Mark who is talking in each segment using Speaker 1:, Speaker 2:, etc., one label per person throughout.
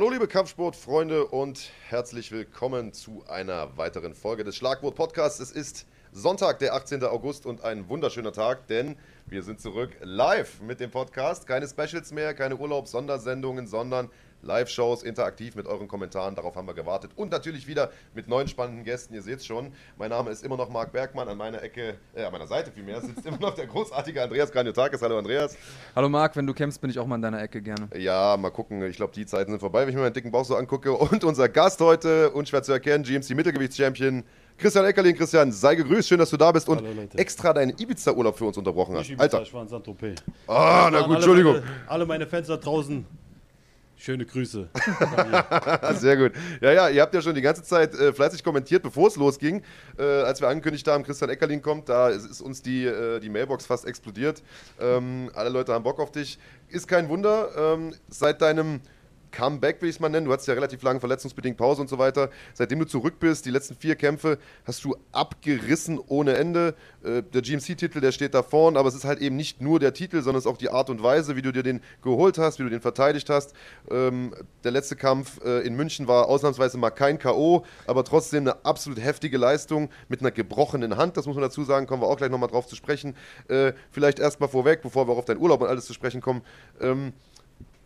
Speaker 1: Hallo liebe Kampfsportfreunde und herzlich willkommen zu einer weiteren Folge des Schlagwort Podcasts. Es ist Sonntag, der 18. August und ein wunderschöner Tag, denn wir sind zurück live mit dem Podcast. Keine Specials mehr, keine Urlaubs-Sondersendungen, sondern Live-Shows, interaktiv mit euren Kommentaren. Darauf haben wir gewartet. Und natürlich wieder mit neuen spannenden Gästen. Ihr seht es schon. Mein Name ist immer noch Marc Bergmann. An meiner Ecke, äh, an meiner Seite vielmehr, sitzt immer noch der großartige Andreas Graniotakis. Hallo Andreas.
Speaker 2: Hallo Marc, wenn du kämpfst, bin ich auch mal in deiner Ecke gerne.
Speaker 1: Ja, mal gucken. Ich glaube, die Zeiten sind vorbei, wenn ich mir meinen dicken Bauch so angucke. Und unser Gast heute, unschwer zu erkennen, GMC Mittelgewichtschampion. Christian Eckerling, Christian, sei gegrüßt, schön, dass du da bist und
Speaker 3: Hallo,
Speaker 1: extra deinen Ibiza-Urlaub für uns unterbrochen hast.
Speaker 3: Ibiza,
Speaker 1: Alter.
Speaker 3: ich war in Saint-Tropez.
Speaker 1: Ah, na
Speaker 3: An
Speaker 1: gut,
Speaker 3: alle
Speaker 1: Entschuldigung.
Speaker 3: Meine, alle meine Fans da draußen, schöne Grüße.
Speaker 1: Sehr gut. Ja, ja, ihr habt ja schon die ganze Zeit äh, fleißig kommentiert, bevor es losging. Äh, als wir angekündigt haben, Christian Eckerling kommt, da ist, ist uns die, äh, die Mailbox fast explodiert. Ähm, alle Leute haben Bock auf dich. Ist kein Wunder, ähm, seit deinem Comeback, will ich es mal nennen, du hattest ja relativ lange verletzungsbedingt Pause und so weiter. Seitdem du zurück bist, die letzten vier Kämpfe, hast du abgerissen ohne Ende. Äh, der GMC-Titel, der steht da vorn, aber es ist halt eben nicht nur der Titel, sondern es ist auch die Art und Weise, wie du dir den geholt hast, wie du den verteidigt hast. Ähm, der letzte Kampf äh, in München war ausnahmsweise mal kein K.O., aber trotzdem eine absolut heftige Leistung mit einer gebrochenen Hand, das muss man dazu sagen, kommen wir auch gleich nochmal drauf zu sprechen. Äh, vielleicht erstmal vorweg, bevor wir auch auf deinen Urlaub und alles zu sprechen kommen. Ähm,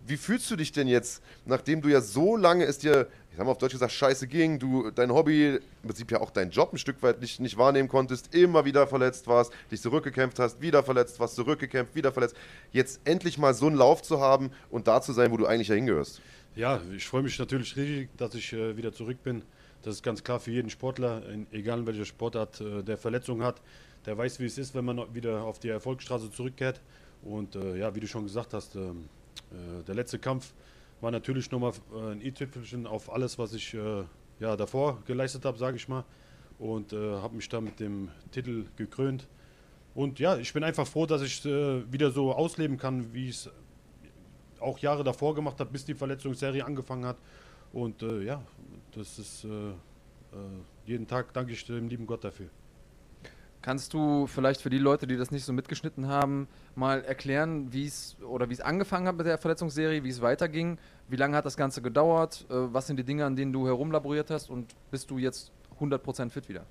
Speaker 1: wie fühlst du dich denn jetzt, nachdem du ja so lange es dir, ich sag mal auf Deutsch gesagt, scheiße ging, du dein Hobby, im Prinzip ja auch deinen Job ein Stück weit nicht, nicht wahrnehmen konntest, immer wieder verletzt warst, dich zurückgekämpft hast, wieder verletzt warst, zurückgekämpft, wieder verletzt, jetzt endlich mal so einen Lauf zu haben und da zu sein, wo du eigentlich ja hingehörst?
Speaker 3: Ja, ich freue mich natürlich riesig, dass ich äh, wieder zurück bin. Das ist ganz klar für jeden Sportler, egal welcher Sportart äh, der Verletzung hat, der weiß, wie es ist, wenn man wieder auf die Erfolgsstraße zurückkehrt. Und äh, ja, wie du schon gesagt hast, ähm, äh, der letzte Kampf war natürlich nochmal äh, ein i-Tüpfelchen auf alles, was ich äh, ja, davor geleistet habe, sage ich mal. Und äh, habe mich da mit dem Titel gekrönt. Und ja, ich bin einfach froh, dass ich äh, wieder so ausleben kann, wie ich es auch Jahre davor gemacht habe, bis die Verletzungsserie angefangen hat. Und äh, ja, das ist äh, äh, jeden Tag danke ich dem lieben Gott dafür.
Speaker 2: Kannst du vielleicht für die Leute, die das nicht so mitgeschnitten haben, mal erklären, wie es oder wie es angefangen hat mit der Verletzungsserie, wie es weiterging, wie lange hat das Ganze gedauert, äh, was sind die Dinge, an denen du herumlaboriert hast und bist du jetzt 100% fit wieder?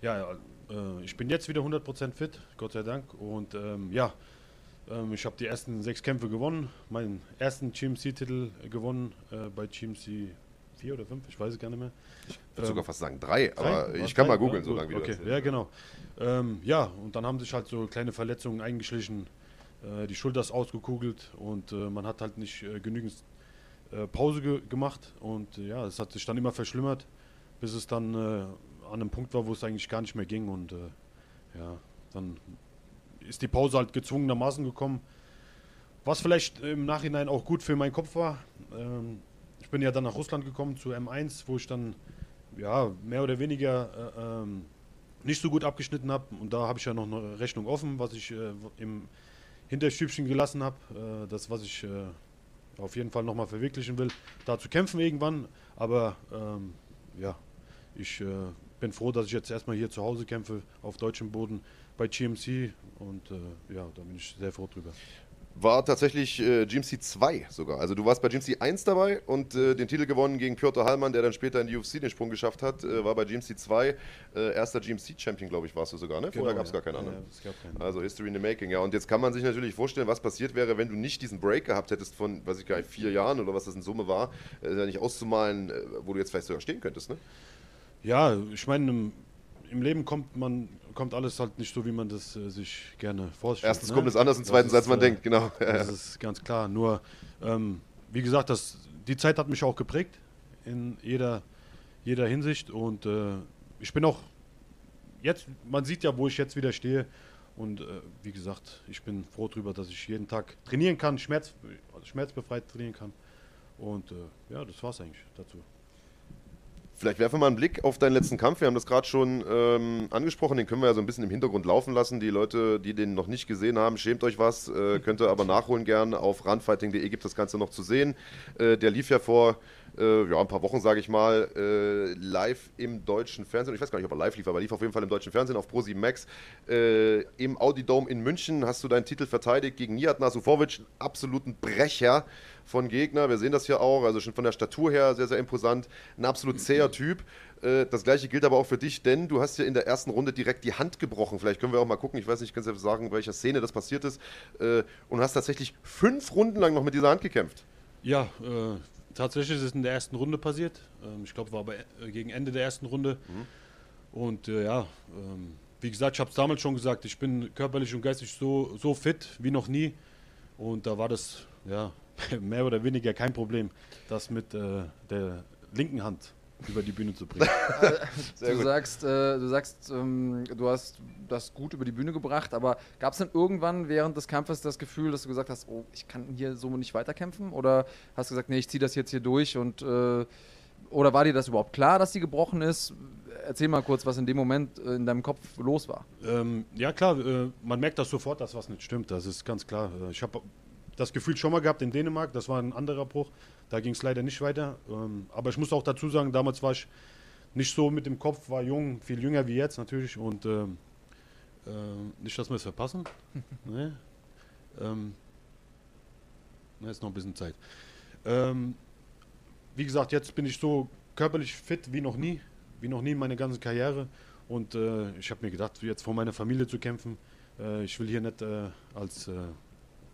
Speaker 3: Ja, äh, ich bin jetzt wieder 100% fit, Gott sei Dank. Und ähm, ja, ähm, ich habe die ersten sechs Kämpfe gewonnen, meinen ersten GMC-Titel gewonnen äh, bei GMC 4 oder 5, ich weiß es gar nicht mehr.
Speaker 1: Ich würde sogar fast sagen drei, aber
Speaker 3: Drei?
Speaker 1: ich
Speaker 3: Was,
Speaker 1: kann
Speaker 3: drei?
Speaker 1: mal googeln, so lange wie
Speaker 3: Okay,
Speaker 1: das
Speaker 3: ja genau. Ähm, ja, und dann haben sich halt so kleine Verletzungen eingeschlichen. Äh, die Schulter ist ausgekugelt und äh, man hat halt nicht äh, genügend äh, Pause ge gemacht. Und äh, ja, es hat sich dann immer verschlimmert, bis es dann äh, an einem Punkt war, wo es eigentlich gar nicht mehr ging. Und ja, dann ist die Pause halt gezwungenermaßen gekommen. Was vielleicht im Nachhinein auch gut für meinen Kopf war. Ähm, ich bin ja dann nach Russland gekommen zu M1, wo ich dann ja mehr oder weniger äh, ähm, nicht so gut abgeschnitten habe. Und da habe ich ja noch eine Rechnung offen, was ich äh, im Hinterstübchen gelassen habe. Äh, das, was ich äh, auf jeden Fall nochmal verwirklichen will, da zu kämpfen irgendwann. Aber ähm, ja, ich äh, bin froh, dass ich jetzt erstmal hier zu Hause kämpfe, auf deutschem Boden bei GMC. Und äh, ja, da bin ich sehr froh drüber.
Speaker 1: War tatsächlich äh, GMC 2 sogar. Also du warst bei GMC 1 dabei und äh, den Titel gewonnen gegen Piotr Hallmann, der dann später in die UFC den Sprung geschafft hat. Äh, war bei GMC 2 äh, erster GMC-Champion, glaube ich, warst du sogar. Ne? Vorher
Speaker 3: Genau,
Speaker 1: gab es
Speaker 3: ja.
Speaker 1: gar keinen anderen.
Speaker 3: ja, keinen.
Speaker 1: Also History in the Making, ja. Und jetzt kann man sich natürlich vorstellen, was passiert wäre, wenn du nicht diesen Break gehabt hättest von, weiß ich gar nicht, vier Jahren oder was das in Summe war, äh, nicht auszumalen, äh, wo du jetzt vielleicht sogar stehen könntest, ne?
Speaker 3: Ja, ich meine, im, Leben kommt man kommt alles halt nicht so, wie man das äh, sich gerne vorstellt.
Speaker 1: Erstens
Speaker 3: ne?
Speaker 1: kommt es anders und zweitens, als man
Speaker 3: äh,
Speaker 1: denkt, genau.
Speaker 3: Das ist ganz klar. Nur, ähm, wie gesagt, das, die Zeit hat mich auch geprägt in jeder, jeder Hinsicht. Und äh, ich bin auch jetzt, man sieht ja, wo ich jetzt wieder stehe. Und äh, wie gesagt, ich bin froh darüber, dass ich jeden Tag trainieren kann, schmerz, schmerzbefreit trainieren kann. Und äh, ja, das war's eigentlich dazu.
Speaker 1: Vielleicht werfen wir mal einen Blick auf deinen letzten Kampf. Wir haben das gerade schon ähm, angesprochen, den können wir ja so ein bisschen im Hintergrund laufen lassen. Die Leute, die den noch nicht gesehen haben, schämt euch was, äh, könnt ihr aber nachholen gern. Auf runfighting.de gibt das Ganze noch zu sehen. Äh, der lief ja vor äh, ja, ein paar Wochen, sage ich mal, äh, live im deutschen Fernsehen. Ich weiß gar nicht, ob er live lief, aber lief auf jeden Fall im deutschen Fernsehen auf Pro7 Max. Äh, Im Audi Dome in München hast du deinen Titel verteidigt gegen Nihat Nasufovic, einen absoluten Brecher von Gegner. Wir sehen das hier auch, also schon von der Statur her sehr, sehr imposant. Ein absolut zäher Typ. Äh, das gleiche gilt aber auch für dich, denn du hast ja in der ersten Runde direkt die Hand gebrochen. Vielleicht können wir auch mal gucken, ich weiß nicht, kannst du sagen, in welcher Szene das passiert ist. Äh, und hast tatsächlich fünf Runden lang noch mit dieser Hand gekämpft.
Speaker 3: Ja, äh, tatsächlich ist es in der ersten Runde passiert. Ähm, ich glaube, war aber äh, gegen Ende der ersten Runde. Mhm. Und äh, ja, ähm, wie gesagt, ich habe es damals schon gesagt, ich bin körperlich und geistig so, so fit wie noch nie. Und da war das ja mehr oder weniger kein Problem, das mit äh, der linken Hand über die Bühne zu bringen.
Speaker 2: du, gut. sagst, äh, du sagst, ähm, du hast das gut über die Bühne gebracht, aber gab es denn irgendwann während des Kampfes das Gefühl, dass du gesagt hast, oh, ich kann hier so nicht weiterkämpfen? Oder hast du gesagt, nee, ich ziehe das jetzt hier durch und äh, oder war dir das überhaupt klar, dass sie gebrochen ist? Erzähl mal kurz, was in dem Moment äh, in deinem Kopf los war.
Speaker 3: Ähm, ja klar, äh, man merkt das sofort, dass was nicht stimmt. Das ist ganz klar. Äh, ich habe das Gefühl schon mal gehabt in Dänemark. Das war ein anderer Bruch. Da ging es leider nicht weiter. Ähm, aber ich muss auch dazu sagen, damals war ich nicht so mit dem Kopf, war jung, viel jünger wie jetzt natürlich. Und ähm, äh, nicht, dass wir es verpassen. nee. Ähm, na, ist noch ein bisschen Zeit. Ähm, wie gesagt, jetzt bin ich so körperlich fit wie noch nie, wie noch nie in meiner ganzen Karriere. Und äh, ich habe mir gedacht, jetzt vor meiner Familie zu kämpfen, äh, ich will hier nicht äh, als äh,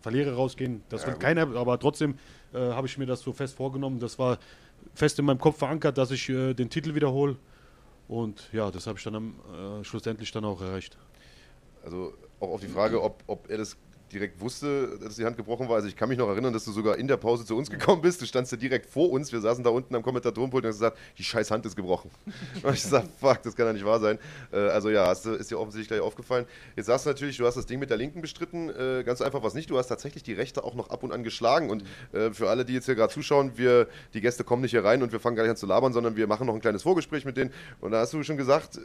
Speaker 3: Verlierer rausgehen. Das ja, wird gut. keiner, aber trotzdem äh, habe ich mir das so fest vorgenommen. Das war fest in meinem Kopf verankert, dass ich äh, den Titel wiederhole. Und ja, das habe ich dann am, schlussendlich dann auch erreicht.
Speaker 1: Also auch auf die Frage, ob, ob er das direkt wusste, dass die Hand gebrochen war. Also ich kann mich noch erinnern, dass du sogar in der Pause zu uns gekommen bist. Du standst ja direkt vor uns. Wir saßen da unten am Kommentatorenpult und hast gesagt, die scheiß Hand ist gebrochen. Und ich gesagt, fuck, das kann ja nicht wahr sein. Äh, also ja, hast, ist dir offensichtlich gleich aufgefallen. Jetzt sagst du natürlich, du hast das Ding mit der Linken bestritten. Äh, ganz einfach was nicht. Du hast tatsächlich die Rechte auch noch ab und an geschlagen. Und äh, für alle, die jetzt hier gerade zuschauen, wir, die Gäste kommen nicht hier rein und wir fangen gar nicht an zu labern, sondern wir machen noch ein kleines Vorgespräch mit denen. Und da hast du schon gesagt,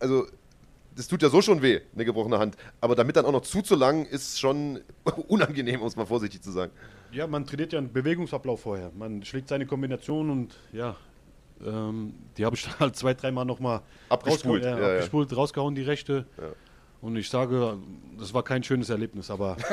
Speaker 1: also das tut ja so schon weh, eine gebrochene Hand. Aber damit dann auch noch zuzulangen, ist schon unangenehm, um es mal vorsichtig zu sagen.
Speaker 3: Ja, man trainiert ja einen Bewegungsablauf vorher. Man schlägt seine Kombination und ja, ähm, die habe ich dann halt zwei, dreimal nochmal
Speaker 1: abgespult,
Speaker 3: rausgehauen, ja, ja, abgespult ja. rausgehauen, die rechte. Und ich sage, das war kein schönes Erlebnis, aber.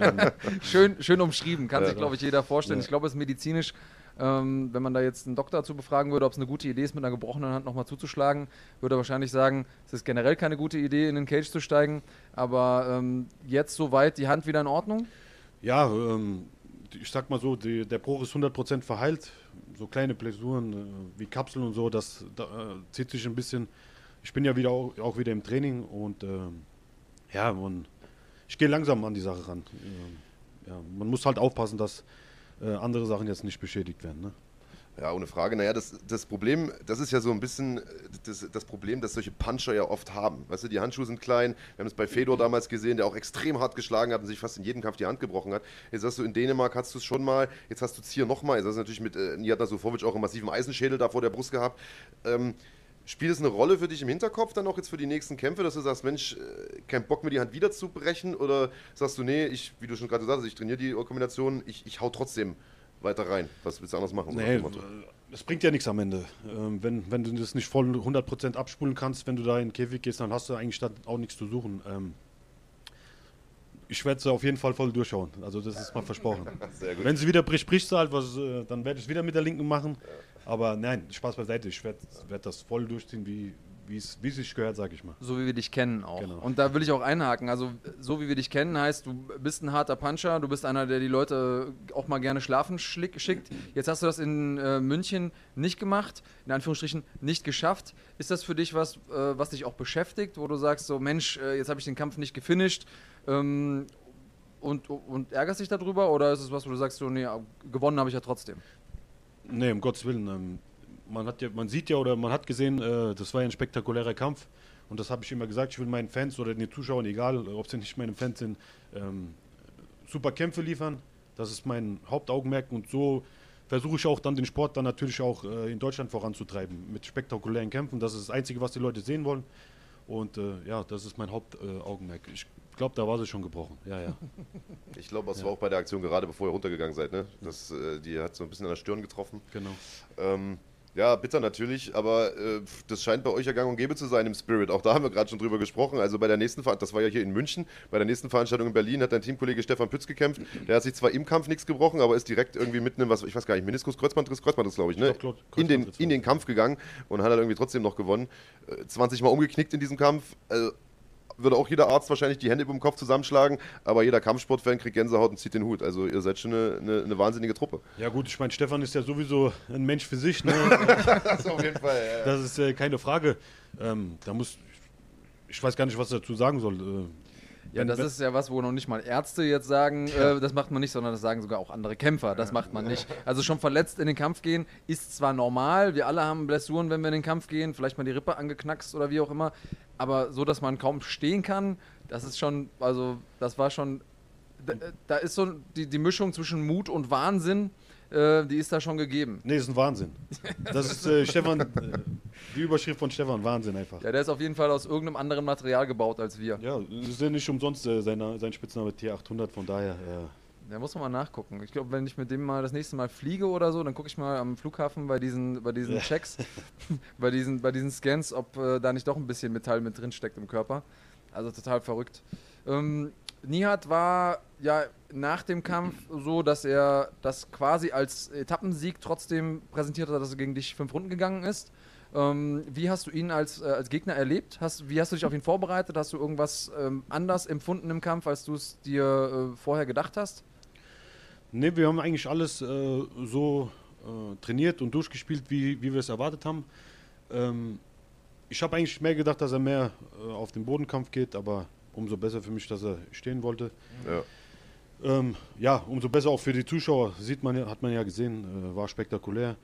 Speaker 2: Ähm, schön, schön umschrieben, kann sich, glaube ich, jeder vorstellen. Ich glaube, es ist medizinisch ähm, wenn man da jetzt einen Doktor dazu befragen würde, ob es eine gute Idee ist, mit einer gebrochenen Hand nochmal zuzuschlagen, würde er wahrscheinlich sagen, es ist generell keine gute Idee, in den Cage zu steigen. Aber ähm, jetzt soweit die Hand wieder in Ordnung?
Speaker 3: Ja, ähm, ich sag mal so, die, der Bruch ist 100% verheilt. So kleine Blessuren äh, wie Kapseln und so, das da, äh, zieht sich ein bisschen. Ich bin ja wieder auch, auch wieder im Training und äh, ja, man, ich gehe langsam an die Sache ran. Ja, man muss halt aufpassen, dass äh, andere Sachen jetzt nicht beschädigt werden. Ne?
Speaker 1: Ja, ohne Frage. Naja, das, das Problem, das ist ja so ein bisschen das, das Problem, das solche Puncher ja oft haben. Weißt du, die Handschuhe sind klein. Wir haben es bei Fedor damals gesehen, der auch extrem hart geschlagen hat und sich fast in jedem Kampf die Hand gebrochen hat. Jetzt hast du in Dänemark, hast du es schon mal, jetzt hast du es hier nochmal. Jetzt hast du natürlich mit äh, Nihatna Sofovic auch einen massiven Eisenschädel da vor der Brust gehabt. Ähm, Spielt es eine Rolle für dich im Hinterkopf dann auch jetzt für die nächsten Kämpfe, dass du sagst, Mensch, äh, kein Bock mir die Hand wieder zu brechen? Oder sagst du, nee, ich, wie du schon gerade gesagt hast, ich trainiere die Kombination, ich, ich hau trotzdem weiter rein? Was willst du anders machen?
Speaker 3: Nee, es bringt ja nichts am Ende. Ähm, wenn, wenn du das nicht voll 100% abspulen kannst, wenn du da in den Käfig gehst, dann hast du eigentlich auch nichts zu suchen. Ähm, ich werde sie auf jeden Fall voll durchschauen. Also das ist mal versprochen. Wenn sie wieder bricht, bricht sie halt, was, äh, dann werde ich es wieder mit der Linken machen. Ja. Aber nein, Spaß beiseite. Ich werde werd das voll durchziehen, wie wie es sich gehört, sage ich mal.
Speaker 2: So wie wir dich kennen auch. Genau. Und da will ich auch einhaken. Also so wie wir dich kennen heißt, du bist ein harter Puncher, du bist einer, der die Leute auch mal gerne schlafen schickt. Jetzt hast du das in äh, München nicht gemacht, in Anführungsstrichen nicht geschafft. Ist das für dich was, äh, was dich auch beschäftigt, wo du sagst, so Mensch, äh, jetzt habe ich den Kampf nicht gefinisht ähm, und, und ärgerst dich darüber? Oder ist es was, wo du sagst, so, nee, gewonnen habe ich ja trotzdem?
Speaker 3: Nee, um Gottes Willen. Ähm, man, hat ja, man sieht ja oder man hat gesehen, äh, das war ja ein spektakulärer Kampf. Und das habe ich immer gesagt, ich will meinen Fans oder den Zuschauern, egal ob sie nicht meine Fans sind, ähm, super Kämpfe liefern. Das ist mein Hauptaugenmerk und so versuche ich auch dann den Sport dann natürlich auch äh, in Deutschland voranzutreiben mit spektakulären Kämpfen. Das ist das Einzige, was die Leute sehen wollen. Und äh, ja, das ist mein Hauptaugenmerk. ich glaube, da war sie schon gebrochen. Ja, ja.
Speaker 1: Ich glaube, das ja. war auch bei der Aktion gerade, bevor ihr runtergegangen seid. Ne? Das, äh, die hat so ein bisschen an der Stirn getroffen.
Speaker 3: Genau.
Speaker 1: Ähm, Ja, bitter natürlich, aber äh, das scheint bei euch ja gang und gäbe zu sein im Spirit. Auch da haben wir gerade schon drüber gesprochen. Also bei der nächsten Veranstaltung, das war ja hier in München, bei der nächsten Veranstaltung in Berlin hat dein Teamkollege Stefan Pütz gekämpft. Der hat sich zwar im Kampf nichts gebrochen, aber ist direkt irgendwie mitten in was, ich weiß gar nicht, Meniskus, Kreuzbandriss, Kreuzbandriss, glaube ich, ne?
Speaker 3: Ich glaub,
Speaker 1: in, den, in den Kampf gegangen und hat halt irgendwie trotzdem noch gewonnen. Äh, 20 Mal umgeknickt in diesem Kampf. Äh, würde auch jeder Arzt wahrscheinlich die Hände über dem Kopf zusammenschlagen, aber jeder Kampfsportfan kriegt Gänsehaut und zieht den Hut. Also ihr seid schon eine, eine, eine wahnsinnige Truppe.
Speaker 3: Ja gut, ich meine, Stefan ist ja sowieso ein Mensch für sich. Ne?
Speaker 1: Das auf jeden Fall, ja.
Speaker 3: das ist äh, keine Frage. Ähm, da muss, ich weiß gar nicht, was ich dazu sagen soll. Äh,
Speaker 2: Ja, das ist ja was, wo noch nicht mal Ärzte jetzt sagen, äh, das macht man nicht, sondern das sagen sogar auch andere Kämpfer. Das macht man nicht. Also schon verletzt in den Kampf gehen ist zwar normal, wir alle haben Blessuren, wenn wir in den Kampf gehen, vielleicht mal die Rippe angeknackst oder wie auch immer, aber so, dass man kaum stehen kann, das ist schon, also das war schon, da, da ist so die, die Mischung zwischen Mut und Wahnsinn, äh, die ist da schon gegeben.
Speaker 3: Nee, ist ein Wahnsinn. Das ist äh, Stefan, äh, die Überschrift von Stefan, Wahnsinn einfach.
Speaker 2: Ja, der ist auf jeden Fall aus irgendeinem anderen Material gebaut als wir.
Speaker 3: Ja, das ist ja nicht umsonst äh, seine, sein Spitzname T800, von daher. Äh,
Speaker 2: Da muss man mal nachgucken. Ich glaube, wenn ich mit dem mal das nächste Mal fliege oder so, dann gucke ich mal am Flughafen bei diesen, bei diesen
Speaker 3: Ja.
Speaker 2: Checks, bei, diesen, bei diesen Scans, ob äh, da nicht doch ein bisschen Metall mit drin steckt im Körper. Also total verrückt. Ähm, Nihat war ja nach dem Kampf so, dass er das quasi als Etappensieg trotzdem präsentiert hat, dass er gegen dich fünf Runden gegangen ist. Ähm, wie hast du ihn als, äh, als Gegner erlebt? Hast, wie hast du dich auf ihn vorbereitet? Hast du irgendwas ähm, anders empfunden im Kampf, als du es dir äh, vorher gedacht hast?
Speaker 3: Ne, wir haben eigentlich alles äh, so äh, trainiert und durchgespielt, wie, wie wir es erwartet haben. Ähm, ich habe eigentlich mehr gedacht, dass er mehr äh, auf den Bodenkampf geht, aber umso besser für mich, dass er stehen wollte.
Speaker 1: Ja.
Speaker 3: Ähm, ja, umso besser auch für die Zuschauer, sieht man, ja- hat man ja gesehen, äh, war spektakulär.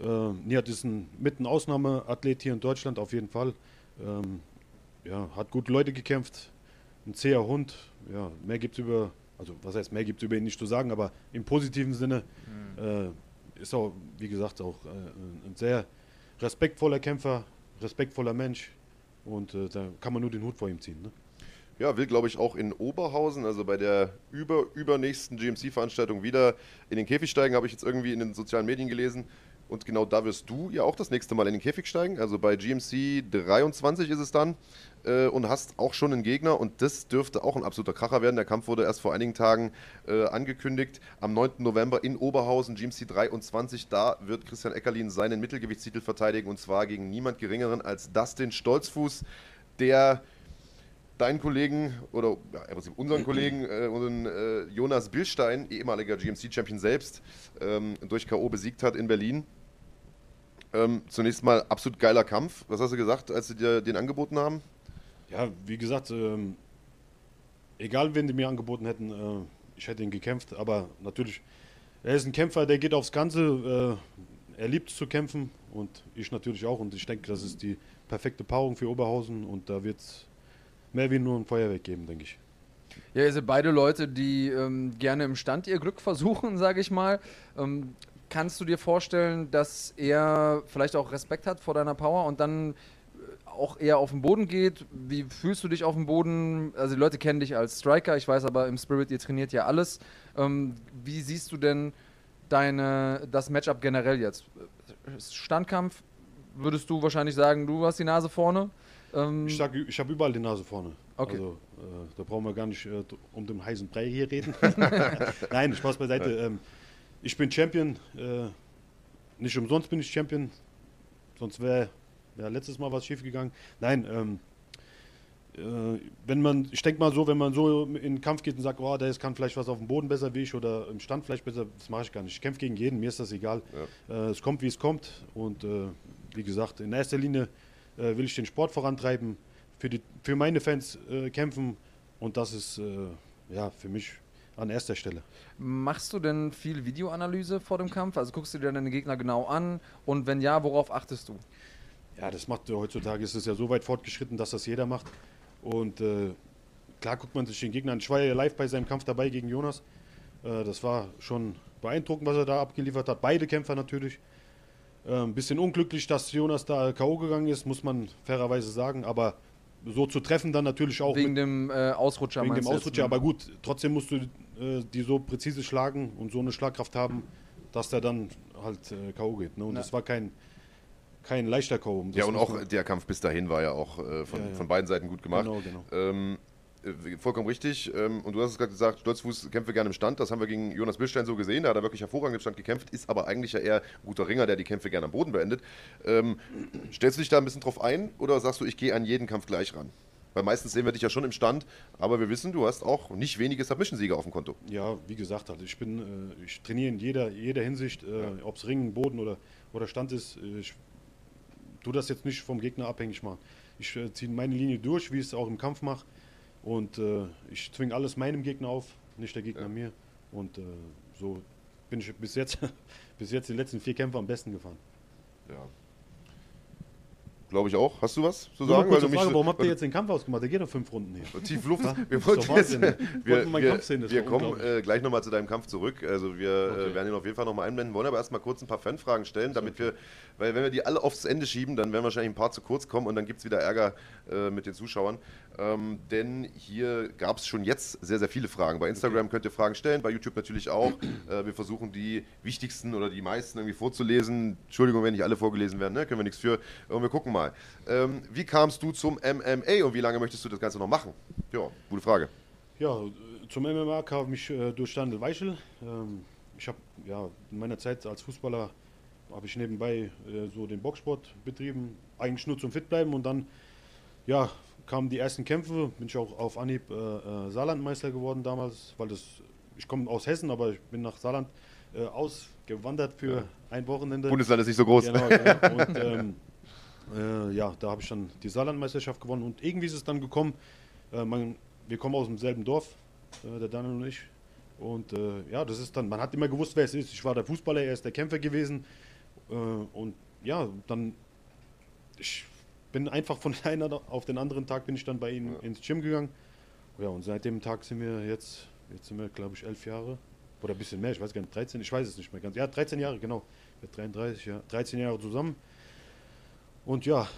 Speaker 3: Äh, Nihat ist ein mit ein Ausnahmeathlet hier in Deutschland, auf jeden Fall. Ähm, ja, hat gute Leute gekämpft, ein zäher Hund. Ja, mehr gibt es über, also was heißt mehr gibt es über ihn nicht zu sagen, aber im positiven Sinne äh, ist auch, wie gesagt, auch äh, ein sehr respektvoller Kämpfer, respektvoller Mensch und äh, da kann man nur den Hut vor ihm ziehen. Ne?
Speaker 1: Ja, will, glaube ich, auch in Oberhausen, also bei der über, übernächsten GMC-Veranstaltung wieder in den Käfig steigen, habe ich jetzt irgendwie in den sozialen Medien gelesen. Und genau da wirst du ja auch das nächste Mal in den Käfig steigen. Also bei GMC 23 ist es dann. Äh, und hast auch schon einen Gegner. Und das dürfte auch ein absoluter Kracher werden. Der Kampf wurde erst vor einigen Tagen äh, angekündigt. Am 9. November in Oberhausen, GMC 23. Da wird Christian Eckerlin seinen Mittelgewichtstitel verteidigen. Und zwar gegen niemand Geringeren als Dustin Stolzfuß, der deinen Kollegen oder ja, unseren Kollegen, äh, unseren äh, Jonas Billstein, ehemaliger GMC-Champion selbst, ähm, durch K.O. besiegt hat in Berlin. Ähm, zunächst mal absolut geiler Kampf. Was hast du gesagt, als sie dir den angeboten haben?
Speaker 3: Ja, wie gesagt, ähm, egal wen die mir angeboten hätten, äh, ich hätte ihn gekämpft, aber natürlich, er ist ein Kämpfer, der geht aufs Ganze, äh, er liebt zu kämpfen und ich natürlich auch und ich denke, das ist die perfekte Paarung für Oberhausen und da wird es mehr wie nur ein Feuerwerk geben, denke ich.
Speaker 2: Ja, ihr seid beide Leute, die ähm, gerne im Stand ihr Glück versuchen, sage ich mal. Ähm, kannst du dir vorstellen, dass er vielleicht auch Respekt hat vor deiner Power und dann äh, auch eher auf den Boden geht? Wie fühlst du dich auf dem Boden? Also die Leute kennen dich als Striker, ich weiß aber im Spirit, ihr trainiert ja alles. Ähm, wie siehst du denn deine, das Matchup generell jetzt? Standkampf, würdest du wahrscheinlich sagen, du hast die Nase vorne? Ähm,
Speaker 3: Ich sage, ich habe überall die Nase vorne.
Speaker 2: Okay.
Speaker 3: Also, äh, da brauchen wir gar nicht äh, um den heißen Brei hier reden. Nein, Spaß beiseite. Ähm, ich bin Champion. Äh, nicht umsonst bin ich Champion. Sonst wäre ja, letztes Mal was schief gegangen. Nein, ähm, äh, wenn man, ich denke mal so, wenn man so in den Kampf geht und sagt, oh, der ist- kann vielleicht was auf dem Boden besser wie ich oder im Stand vielleicht besser, das mache ich gar nicht. Ich kämpfe gegen jeden, mir ist das egal. Äh, es kommt, wie es kommt. Und äh, wie gesagt, in erster Linie äh, will ich den Sport vorantreiben, für, die, für meine Fans äh, kämpfen und das ist äh, ja für mich an erster Stelle.
Speaker 2: Machst du denn viel Videoanalyse vor dem Kampf? Also guckst du dir deine Gegner genau an? Und wenn ja, worauf achtest du?
Speaker 3: Ja, das macht heutzutage ist es ja so weit fortgeschritten, dass das jeder macht. Und äh, klar guckt man sich den Gegner an. Ich war ja live bei seinem Kampf dabei gegen Jonas. Äh, das war schon beeindruckend, was er da abgeliefert hat. Beide Kämpfer natürlich. Äh, ein bisschen unglücklich, dass Jonas da K.O. gegangen ist, muss man fairerweise sagen. Aber so zu treffen dann natürlich auch
Speaker 2: Wegen
Speaker 3: mit,
Speaker 2: dem äh, Ausrutscher
Speaker 3: wegen dem
Speaker 2: du jetzt?
Speaker 3: Ausrutscher. Aber gut, trotzdem musst du äh, die so präzise schlagen und so eine Schlagkraft haben, dass der dann halt äh, K.O. geht. Ne? Und
Speaker 2: Ja.
Speaker 3: das war kein, kein leichter K.O.
Speaker 1: Ja,
Speaker 3: Das
Speaker 1: und auch der Kampf bis dahin war ja auch äh, von,
Speaker 3: Ja, ja.
Speaker 1: von beiden Seiten gut gemacht.
Speaker 3: Genau, genau.
Speaker 1: Ähm, äh, vollkommen richtig. Ähm, und du hast es gerade gesagt, Stolzfuß kämpfe gerne im Stand. Das haben wir gegen Jonas Billstein so gesehen. Da hat er wirklich hervorragend im Stand gekämpft, ist aber eigentlich ja eher ein guter Ringer, der die Kämpfe gerne am Boden beendet. Ähm, stellst du dich da ein bisschen drauf ein oder sagst du, ich gehe an jeden Kampf gleich ran? Weil meistens sehen wir dich ja schon im Stand, aber wir wissen, du hast auch nicht wenige Submission-Sieger auf dem Konto.
Speaker 3: Ja, wie gesagt, halt, ich bin, äh, ich trainiere in jeder, jeder Hinsicht, äh, ob es Ringen, Boden oder, oder Stand ist. Äh, ich tue das jetzt nicht vom Gegner abhängig machen. Ich äh, ziehe meine Linie durch, wie ich es auch im Kampf mache. Und äh, ich zwinge alles meinem Gegner auf, nicht der Gegner mir. Und äh, so bin ich bis jetzt, bis jetzt die letzten vier Kämpfe am besten gefahren.
Speaker 1: Ja. Glaube ich auch. Hast du was zu sagen?
Speaker 3: kurze
Speaker 1: du
Speaker 3: Frage,
Speaker 1: so-
Speaker 3: warum habt ihr jetzt den Kampf ausgemacht? Der geht doch fünf Runden hier.
Speaker 1: Tief Luft.
Speaker 3: Ja,
Speaker 1: Wir wollten jetzt, wir, wir, wir kommen äh, gleich nochmal zu deinem Kampf zurück. Also wir äh,
Speaker 3: Okay.
Speaker 1: werden ihn auf jeden Fall nochmal einblenden, wollen aber erstmal kurz ein paar Fanfragen stellen, damit wir, weil wenn wir die alle aufs Ende schieben, dann werden wahrscheinlich ein paar zu kurz kommen und dann gibt es wieder Ärger äh, mit den Zuschauern. Ähm, denn hier gab es schon jetzt sehr, sehr viele Fragen. Bei Instagram könnt ihr Fragen stellen, bei YouTube natürlich auch. Äh, wir versuchen die wichtigsten oder die meisten irgendwie vorzulesen. Entschuldigung, wenn nicht alle vorgelesen werden, ne? können wir nichts für. Und wir gucken mal. Ähm, wie kamst du zum MMA und wie lange möchtest du das Ganze noch machen? Ja, gute Frage.
Speaker 3: Ja, zum MMA kam ich äh, durch Daniel Weichel. Ähm, ich habe ja in meiner Zeit als Fußballer habe ich nebenbei äh, so den Boxsport betrieben, eigentlich nur zum Fitbleiben und dann ja kamen die ersten Kämpfe, bin ich auch auf Anhieb äh, äh, Saarlandmeister geworden damals, weil das ich komme aus Hessen, aber ich bin nach Saarland äh, ausgewandert für ein Wochenende.
Speaker 1: Bundesland ist nicht so groß.
Speaker 3: Genau, ja. Und ähm, äh, ja, da habe ich dann die Saarlandmeisterschaft gewonnen. Und irgendwie ist es dann gekommen, äh, man, wir kommen aus demselben Dorf, äh, der Daniel und ich. Und ja, das ist dann, man hat immer gewusst, wer es ist. Ich war der Fußballer, er ist der Kämpfer gewesen. Und ja, dann, ich bin einfach von einer auf den anderen Tag bin ich dann bei ihm ins Gym gegangen. Ja, und seit dem Tag sind wir jetzt, jetzt sind wir, glaube ich, elf Jahre. Oder ein bisschen mehr, ich weiß gar nicht, 13, ich weiß es nicht mehr ganz. Ja, 13 Jahre, genau. Mit 33, ja. 13 Jahre zusammen. Und ja,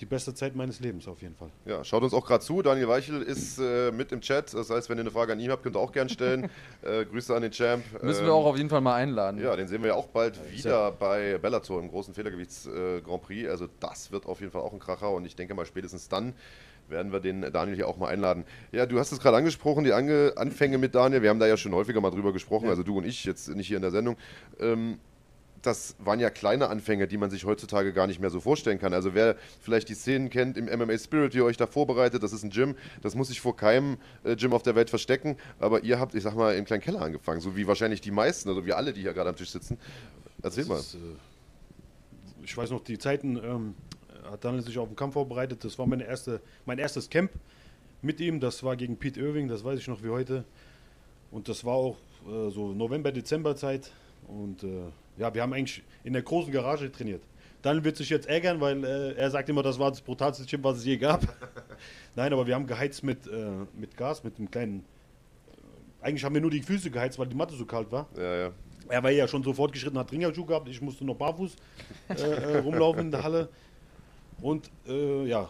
Speaker 3: die beste Zeit meines Lebens auf jeden Fall.
Speaker 1: Ja, schaut uns auch gerade zu. Daniel Weichel ist äh, mit im Chat. Das heißt, wenn ihr eine Frage an ihn habt, könnt ihr auch gern stellen. äh, Grüße an den Champ.
Speaker 2: Müssen
Speaker 1: Ähm,
Speaker 2: wir auch auf jeden Fall mal einladen.
Speaker 1: Ja, den sehen wir ja auch bald wieder bei Bellator im großen Federgewichts äh, Grand Prix. Also das wird auf jeden Fall auch ein Kracher und ich denke mal spätestens dann werden wir den Daniel hier auch mal einladen. Ja, du hast es gerade angesprochen, die Ange Anfänge mit Daniel. Wir haben da ja schon häufiger mal drüber gesprochen, also du und ich, jetzt nicht hier in der Sendung. Ähm, das waren ja kleine Anfänge, die man sich heutzutage gar nicht mehr so vorstellen kann. Also wer vielleicht die Szenen kennt im MMA Spirit, wie ihr euch da vorbereitet, das ist ein Gym, das muss sich vor keinem äh, Gym auf der Welt verstecken. Aber ihr habt, ich sag mal, im kleinen Keller angefangen, so wie wahrscheinlich die meisten, also wie alle, die hier gerade am Tisch sitzen. Erzähl
Speaker 3: Das
Speaker 1: mal.
Speaker 3: Ist, äh, ich weiß noch, die Zeiten ähm, hat Daniel sich auf den Kampf vorbereitet. Das war meine erste, mein erstes Camp mit ihm. Das war gegen Pete Irving, das weiß ich noch wie heute. Und das war auch äh, so November, Dezember Zeit. Und äh, ja, wir haben eigentlich in der großen Garage trainiert. Daniel wird sich jetzt ärgern, weil äh, er sagt immer, das war das brutalste Gym, was es je gab. Nein, aber wir haben geheizt mit, äh, mit Gas, mit einem kleinen. Äh, eigentlich haben wir nur die Füße geheizt, weil die Matte so kalt war.
Speaker 1: Ja, ja.
Speaker 3: Er war ja schon so fortgeschritten, hat Ringerschuh gehabt. Ich musste noch barfuß äh, äh, rumlaufen in der Halle. Und ja,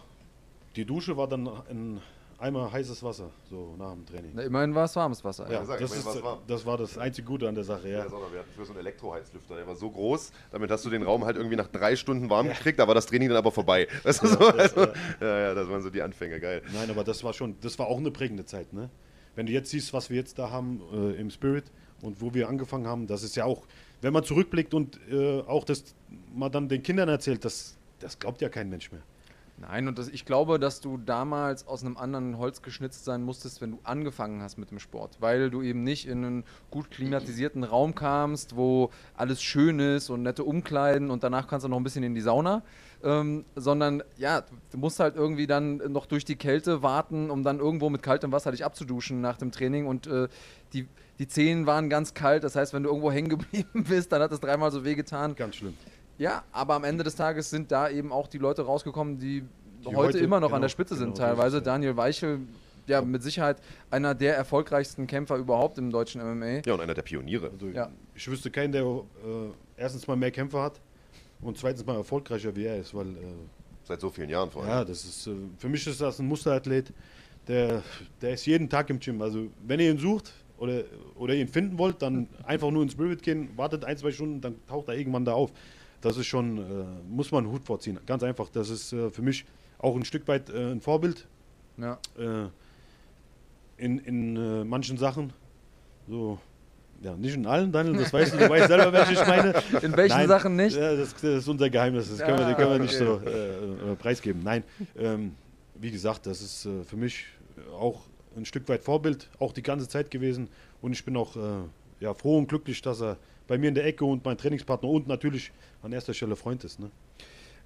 Speaker 3: die Dusche war dann ein Eimer heißes Wasser, so nach dem Training.
Speaker 2: Na, immerhin war es warmes Wasser.
Speaker 3: Ja, das, ist,
Speaker 1: warm.
Speaker 3: das war das einzige Gute an der Sache, ja.
Speaker 1: Ja, Sonne, wir hatten früher so einen Elektroheizlüfter, der war so groß, damit hast du den Raum halt irgendwie nach drei Stunden warm gekriegt, da war das Training dann aber vorbei. Weißt du, so,
Speaker 3: das,
Speaker 1: also, ja, ja, das waren so die Anfänge, geil.
Speaker 3: Nein, aber das war schon, das war auch eine prägende Zeit, ne? Wenn du jetzt siehst, was wir jetzt da haben äh, im Spirit und wo wir angefangen haben, das ist ja auch, wenn man zurückblickt und äh, auch das mal dann den Kindern erzählt, das, das glaubt ja kein Mensch mehr.
Speaker 2: Nein, und das, ich glaube, dass du damals aus einem anderen Holz geschnitzt sein musstest, wenn du angefangen hast mit dem Sport, weil du eben nicht in einen gut klimatisierten Raum kamst, wo alles schön ist und nette Umkleiden und danach kannst du noch ein bisschen in die Sauna, ähm, sondern ja, du musst halt irgendwie dann noch durch die Kälte warten, um dann irgendwo mit kaltem Wasser dich abzuduschen nach dem Training und äh, die, die Zehen waren ganz kalt, das heißt, wenn du irgendwo hängen geblieben bist, dann hat es dreimal so weh getan.
Speaker 3: Ganz schlimm.
Speaker 2: Ja, aber am Ende des Tages sind da eben auch die Leute rausgekommen, die,
Speaker 3: Die
Speaker 2: heute,
Speaker 3: heute-
Speaker 2: immer noch
Speaker 3: genau,
Speaker 2: an der Spitze sind
Speaker 3: genau, ist
Speaker 2: teilweise. Daniel Weichel, ja, mit Sicherheit einer der erfolgreichsten Kämpfer überhaupt im deutschen MMA.
Speaker 1: Ja, und einer der Pioniere.
Speaker 3: Also
Speaker 2: Ja.
Speaker 3: Ich wüsste keinen, der äh, erstens mal mehr Kämpfer hat und zweitens mal erfolgreicher wie er ist, weil äh,
Speaker 1: Seit so vielen Jahren vor allem.
Speaker 3: ja, das ist äh, für mich ist das ein Musterathlet, der, der ist jeden Tag im Gym. Also wenn ihr ihn sucht oder, oder ihn finden wollt, dann einfach nur ins Spirit gehen, wartet ein, zwei Stunden, dann taucht er irgendwann da auf. Das ist schon, äh, muss man einen Hut vorziehen. Ganz einfach. Das ist äh, für mich auch ein Stück weit äh, ein Vorbild
Speaker 2: Ja.
Speaker 3: äh, in, in äh, manchen Sachen. So, ja, nicht in allen, Daniel, das weißt du, du weißt selber, welche ich meine.
Speaker 2: In welchen Sachen nicht?
Speaker 3: Ja, das, das ist unser Geheimnis, das können wir,
Speaker 2: Ja,
Speaker 3: können wir nicht
Speaker 2: okay.
Speaker 3: so äh, preisgeben. Nein, ähm, wie gesagt, das ist für mich auch ein Stück weit Vorbild, auch die ganze Zeit gewesen. Und ich bin auch ja, froh und glücklich, dass er bei mir in der Ecke und mein Trainingspartner und natürlich an erster Stelle Freund ist. Ne?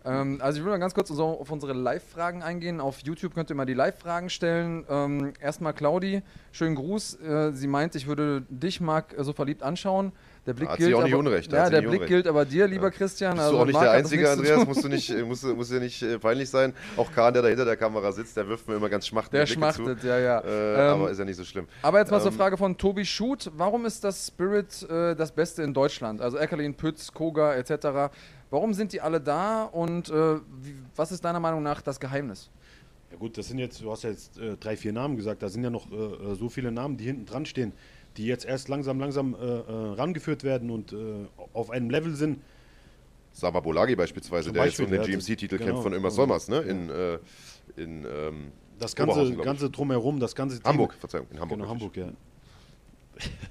Speaker 2: Ähm, also ich will mal ganz kurz so auf unsere Live-Fragen eingehen. Auf YouTube könnt ihr mal die Live-Fragen stellen. Ähm, erstmal Claudi, schönen Gruß. Äh, sie meint, ich würde dich, Marc, äh, so verliebt anschauen. Der Blick
Speaker 1: hat sie
Speaker 2: gilt
Speaker 1: auch nicht
Speaker 2: aber,
Speaker 1: Unrecht, da
Speaker 2: Ja, der Blick
Speaker 1: Unrecht.
Speaker 2: gilt aber dir, lieber Christian.
Speaker 1: Bist
Speaker 2: also
Speaker 1: du auch nicht
Speaker 2: Marc
Speaker 1: der Einzige,
Speaker 2: zu
Speaker 1: Andreas, musst du nicht, musst, du- muss ja nicht äh, peinlich sein. Auch Kahn, der da hinter der Kamera sitzt, der wirft mir immer ganz schmachtend
Speaker 2: Der
Speaker 1: Blicke
Speaker 2: schmachtet, ja, ja.
Speaker 1: Zu. Äh,
Speaker 2: Ähm,
Speaker 1: aber ist ja nicht so schlimm.
Speaker 2: Aber jetzt mal zur
Speaker 1: Ähm,
Speaker 2: Frage von Tobi Schut. Warum ist das Spirit äh, das Beste in Deutschland? Also Eckerlin, Pütz, Koga etc. Warum sind die alle da und äh, wie, was ist deiner Meinung nach das Geheimnis?
Speaker 3: Ja gut, das sind jetzt, du hast ja jetzt äh, drei, vier Namen gesagt, da sind ja noch so viele Namen, die hinten dran stehen, die jetzt erst langsam, langsam äh, äh, rangeführt werden und äh, auf einem Level sind.
Speaker 1: Sava Bolagi beispielsweise,
Speaker 3: Zum
Speaker 1: der
Speaker 3: Beispiel,
Speaker 1: jetzt um den
Speaker 3: ja,
Speaker 1: GMC-Titel
Speaker 3: genau.
Speaker 1: kämpft von Ömer Solmers, ne? In, äh, in ähm,
Speaker 3: Das ganze, ganze drumherum, das ganze Team.
Speaker 1: Hamburg, Verzeihung, in Hamburg.
Speaker 3: Genau. Hamburg, ja.